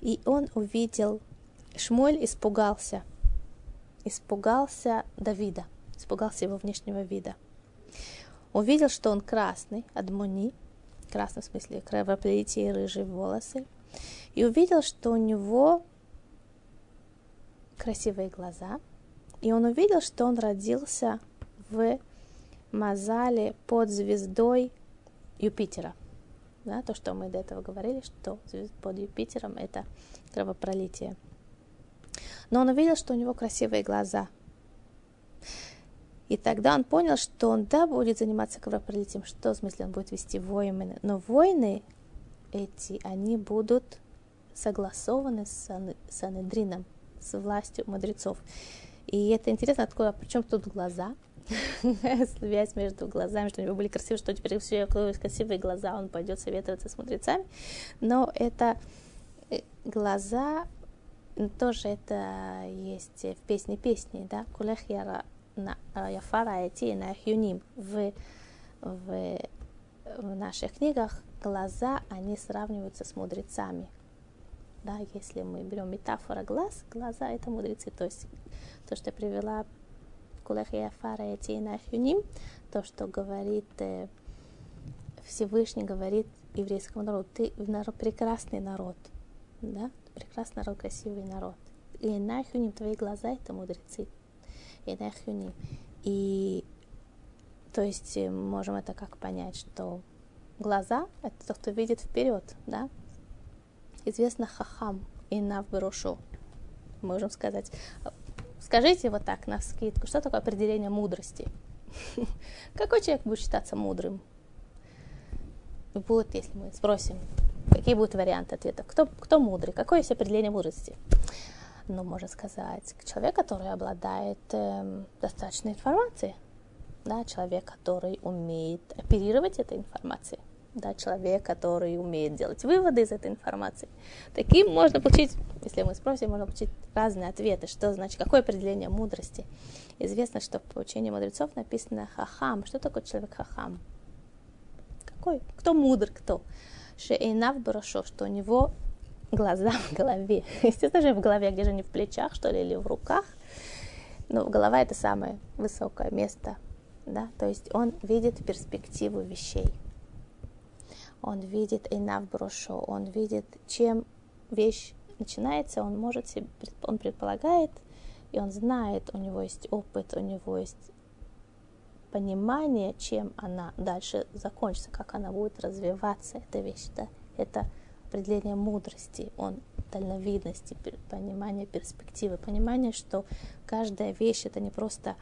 И он увидел, Шмоль испугался, испугался Давида, испугался его внешнего вида увидел, что он красный, адмуни, красный в смысле кровопролитие и рыжие волосы, и увидел, что у него красивые глаза, и он увидел, что он родился в Мазале под звездой Юпитера. Да, то, что мы до этого говорили, что под Юпитером это кровопролитие. Но он увидел, что у него красивые глаза. И тогда он понял, что он, да, будет заниматься кровопролитием, что в смысле он будет вести войны. Но войны эти, они будут согласованы с Санедрином, с властью мудрецов. И это интересно, откуда, причем тут глаза, связь между глазами, что у него были красивые, что теперь все красивые глаза, он пойдет советоваться с мудрецами. Но это э, глаза, тоже это есть в песне песни, да, кулех яра яфара эти на хюним в, в, в наших книгах глаза, они сравниваются с мудрецами. Да, если мы берем метафора глаз, глаза это мудрецы. То есть то, что привела Кулехия Фара Хюним, то, что говорит э, Всевышний, говорит еврейскому народу, ты народ, прекрасный народ, да, прекрасный народ, красивый народ. И Нахюним, твои глаза это мудрецы. И Нахюним. И то есть э, можем это как понять, что глаза — это тот, кто видит вперед, да? Известно хахам и навберушу. Можем сказать, Скажите вот так, на скидку, что такое определение мудрости? Какой человек будет считаться мудрым? Будет, если мы спросим, какие будут варианты ответа? Кто, кто мудрый? Какое есть определение мудрости? Ну, можно сказать, человек, который обладает э, достаточной информацией, да, человек, который умеет оперировать этой информацией да, человек, который умеет делать выводы из этой информации. Таким можно получить, если мы спросим, можно получить разные ответы. Что значит, какое определение мудрости? Известно, что в учении мудрецов написано хахам. Что такое человек хахам? Какой? Кто мудр, кто? Шеинав барашо, что у него глаза в голове. Естественно же в голове, где же не в плечах, что ли, или в руках. Но голова это самое высокое место. Да? То есть он видит перспективу вещей он видит Эйнав Брошо, он видит, чем вещь начинается, он может себе, он предполагает, и он знает, у него есть опыт, у него есть понимание, чем она дальше закончится, как она будет развиваться, эта вещь, да, это определение мудрости, он дальновидности, понимание перспективы, понимание, что каждая вещь это не просто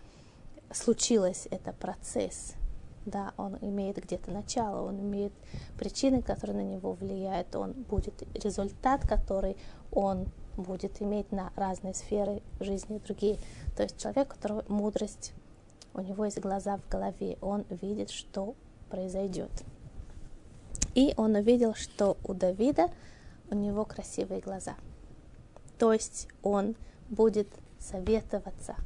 случилось, это процесс, да, он имеет где-то начало, он имеет причины, которые на него влияют, он будет результат, который он будет иметь на разные сферы жизни другие. То есть человек, у которого мудрость, у него есть глаза в голове, он видит, что произойдет. И он увидел, что у Давида у него красивые глаза. То есть он будет советоваться.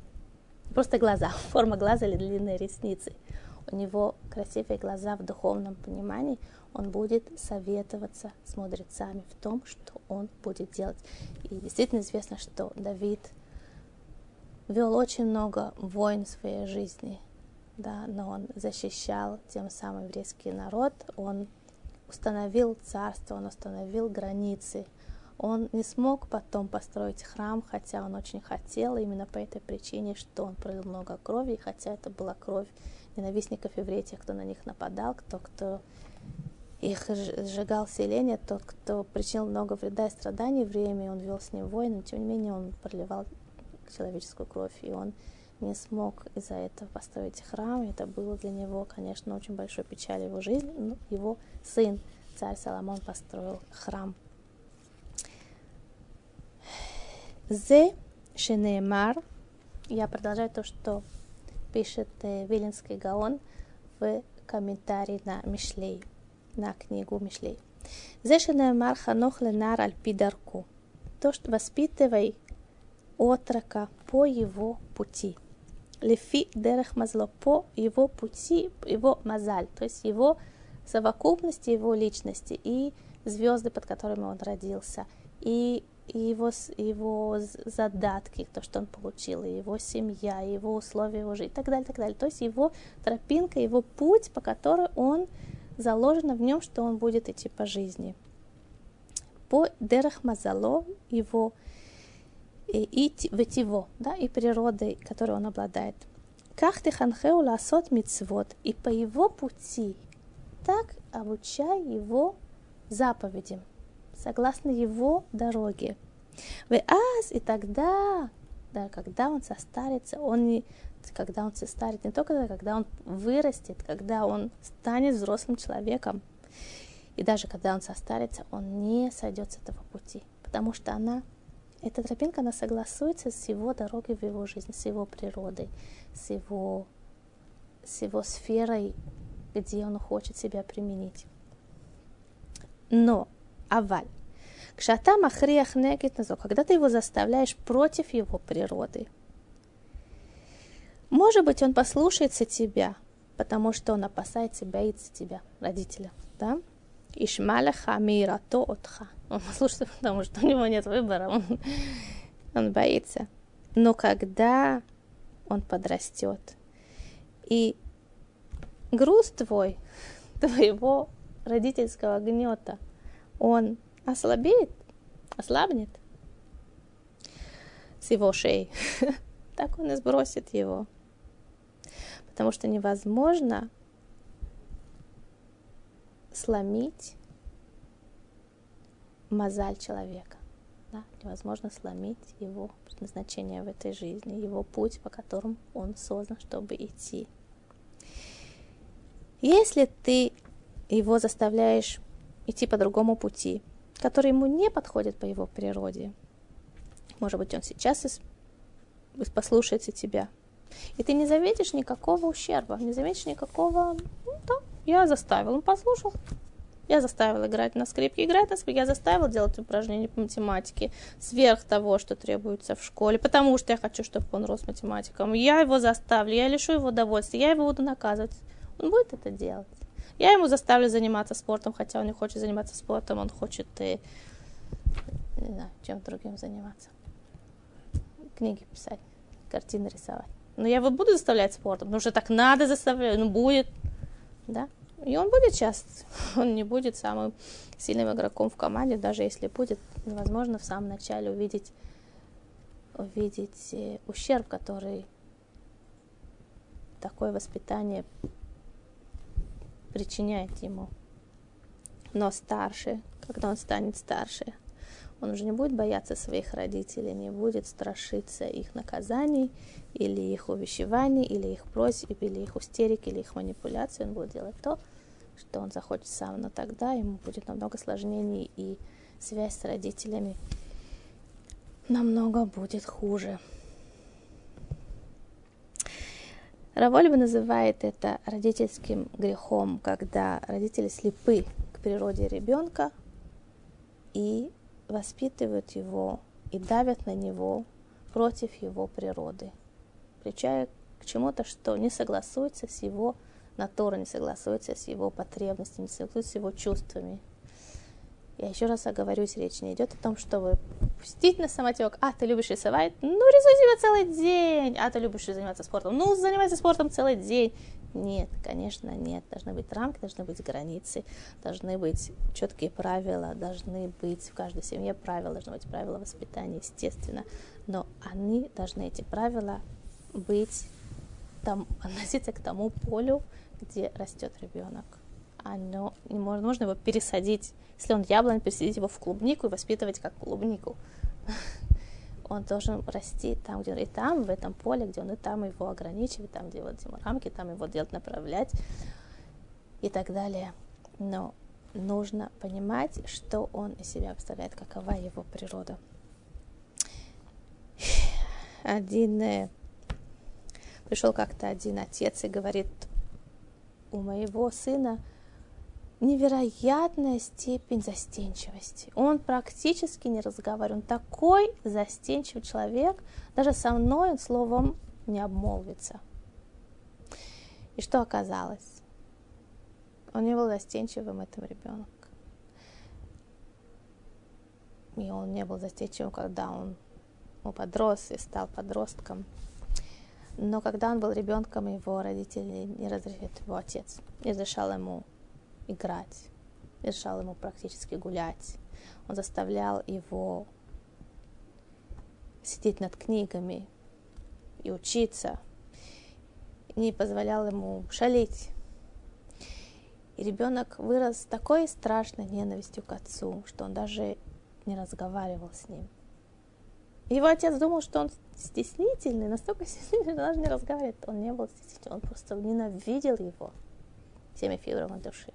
Просто глаза, форма глаза или длинные ресницы – у него красивые глаза в духовном понимании, он будет советоваться с мудрецами в том, что он будет делать. И действительно известно, что Давид вел очень много войн в своей жизни, да, но он защищал тем самым еврейский народ, он установил царство, он установил границы. Он не смог потом построить храм, хотя он очень хотел, именно по этой причине, что он пролил много крови, хотя это была кровь ненавистников евреев, тех, кто на них нападал, кто, кто их сжигал селение, тот, кто причинил много вреда и страданий евреям, он вел с ним войны, тем не менее он проливал человеческую кровь, и он не смог из-за этого построить храм. Это было для него, конечно, очень большой печаль его жизни. Но его сын, царь Соломон, построил храм. Зе Шенемар. Я продолжаю то, что пишет э, Виленский Гаон в комментарии на Мишлей, на книгу Мишлей. Зешене марханох ленар альпидарку. То, что воспитывай отрока по его пути. Лефи дерех мазло по его пути, его мазаль, то есть его совокупности, его личности и звезды, под которыми он родился, и его, его задатки, то, что он получил, и его семья, и его условия его жизни, и так далее, так далее. То есть его тропинка, его путь, по которому он заложено в нем, что он будет идти по жизни. По Дерах Мазало, его и, ветиво, да, и природой, которой он обладает. Как ты ханхеу ласот мицвод, и по его пути так обучай его заповедям, согласно его дороге. Вы аз, и тогда, да, когда он состарится, он не, когда он состарит, не только когда он вырастет, когда он станет взрослым человеком, и даже когда он состарится, он не сойдет с этого пути, потому что она, эта тропинка, она согласуется с его дорогой в его жизни, с его природой, с его, с его сферой, где он хочет себя применить. Но, аваль, кшата махриях негит когда ты его заставляешь против его природы, может быть, он послушается тебя, потому что он опасается, боится тебя, родителя, да? Ишмаляха мира то отха. Он послушается, потому что у него нет выбора, он, он боится. Но когда он подрастет, и груз твой, твоего родительского гнета, он ослабеет, ослабнет с его шеи, так он и сбросит его потому что невозможно сломить мозаль человека. Да? Невозможно сломить его предназначение в этой жизни, его путь, по которому он создан, чтобы идти. Если ты его заставляешь идти по другому пути, который ему не подходит по его природе, может быть, он сейчас послушается тебя, и ты не заметишь никакого ущерба, не заметишь никакого... Ну, да, я заставил, он послушал. Я заставил играть на скрипке, играть на скрипке. Я заставил делать упражнения по математике сверх того, что требуется в школе, потому что я хочу, чтобы он рос математиком. Я его заставлю, я лишу его удовольствия, я его буду наказывать. Он будет это делать. Я ему заставлю заниматься спортом, хотя он не хочет заниматься спортом, он хочет и, не знаю, чем другим заниматься. Книги писать, картины рисовать. Но я его буду заставлять спортом, потому что так надо заставлять, ну будет, да. И он будет сейчас, он не будет самым сильным игроком в команде, даже если будет, возможно, в самом начале увидеть, увидеть э, ущерб, который такое воспитание причиняет ему. Но старше, когда он станет старше, он уже не будет бояться своих родителей, не будет страшиться их наказаний, или их увещеваний, или их просьб, или их истерик, или их манипуляций. Он будет делать то, что он захочет сам, но тогда ему будет намного сложнее, и связь с родителями намного будет хуже. Равольба называет это родительским грехом, когда родители слепы к природе ребенка и воспитывают его и давят на него против его природы, включая к чему-то, что не согласуется с его натурой, не согласуется с его потребностями, не согласуется с его чувствами. Я еще раз оговорюсь, речь не идет о том, чтобы пустить на самотек. А, ты любишь рисовать? Ну, рисуй себя целый день. А, ты любишь заниматься спортом? Ну, занимайся спортом целый день. Нет, конечно, нет. Должны быть рамки, должны быть границы, должны быть четкие правила, должны быть в каждой семье правила, должны быть правила воспитания, естественно. Но они должны, эти правила, быть там, относиться к тому полю, где растет ребенок. Оно, не можно, его пересадить, если он яблонь, пересадить его в клубнику и воспитывать как клубнику он должен расти там, где он и там, в этом поле, где он и там его ограничивает, там делать ему рамки, там его делать, направлять и так далее. Но нужно понимать, что он из себя представляет, какова его природа. Один э, пришел как-то один отец и говорит, у моего сына невероятная степень застенчивости. Он практически не разговаривает. Он такой застенчивый человек. Даже со мной он словом не обмолвится. И что оказалось? Он не был застенчивым, этом ребенок. И он не был застенчивым, когда он ну, подрос и стал подростком. Но когда он был ребенком, его родители не разрешили, его отец не разрешал ему играть, разрешал ему практически гулять. Он заставлял его сидеть над книгами и учиться, не позволял ему шалить. И ребенок вырос с такой страшной ненавистью к отцу, что он даже не разговаривал с ним. Его отец думал, что он стеснительный, настолько стеснительный, что даже не разговаривает. Он не был стеснительным, он просто ненавидел его всеми фибрами души.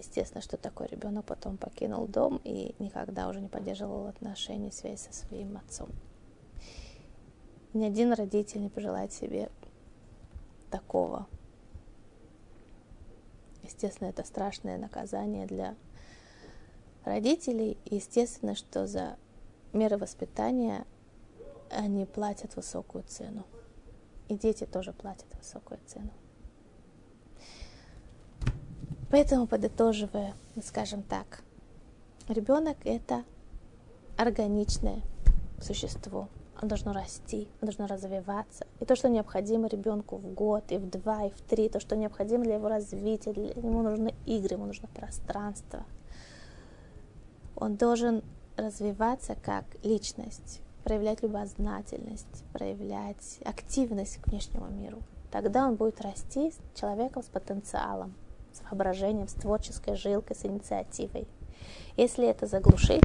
Естественно, что такой ребенок потом покинул дом и никогда уже не поддерживал отношения, связь со своим отцом. Ни один родитель не пожелает себе такого. Естественно, это страшное наказание для родителей. естественно, что за меры воспитания они платят высокую цену. И дети тоже платят высокую цену. Поэтому, подытоживая, скажем так, ребенок это органичное существо. Он должно расти, он должно развиваться. И то, что необходимо ребенку в год, и в два, и в три, то, что необходимо для его развития, для, ему нужны игры, ему нужно пространство. Он должен развиваться как личность, проявлять любознательность, проявлять активность к внешнему миру. Тогда он будет расти человеком с потенциалом, с воображением, с творческой жилкой, с инициативой. Если это заглушить,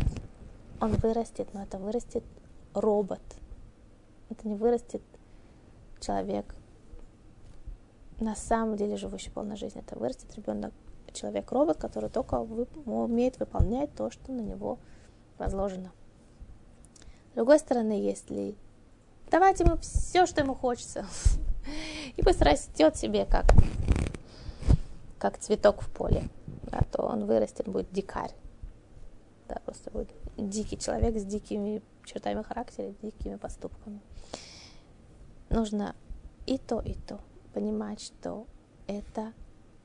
он вырастет, но это вырастет робот. Это не вырастет человек на самом деле живущий полной жизнью. Это вырастет ребенок, человек-робот, который только умеет выполнять то, что на него возложено. С другой стороны, если давайте ему все, что ему хочется, и пусть растет себе как как цветок в поле, да, то он вырастет, будет дикарь. Да, просто будет дикий человек с дикими чертами характера, дикими поступками. Нужно и то, и то понимать, что это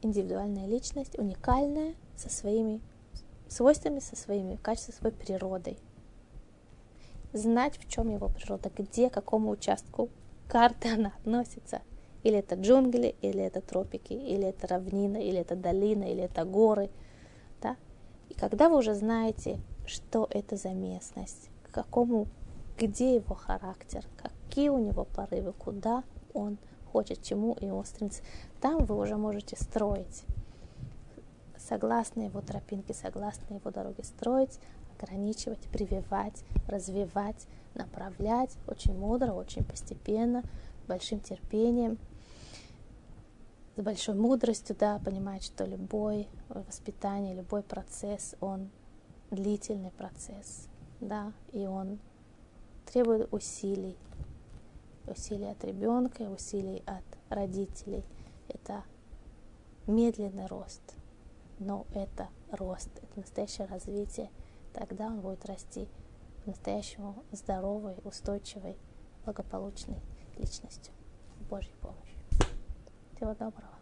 индивидуальная личность, уникальная, со своими свойствами, со своими качествами, своей природой. Знать, в чем его природа, где, к какому участку карты она относится – или это джунгли, или это тропики, или это равнина, или это долина, или это горы. Да? И когда вы уже знаете, что это за местность, к какому, где его характер, какие у него порывы, куда он хочет, чему ему стремится, там вы уже можете строить. Согласно его тропинке, согласно его дороге строить, ограничивать, прививать, развивать, направлять очень мудро, очень постепенно, большим терпением – с большой мудростью, да, понимать, что любой воспитание, любой процесс, он длительный процесс, да, и он требует усилий, усилий от ребенка, усилий от родителей. Это медленный рост, но это рост, это настоящее развитие. Тогда он будет расти по-настоящему здоровой, устойчивой, благополучной личностью. Божьей помощью. Всего доброго.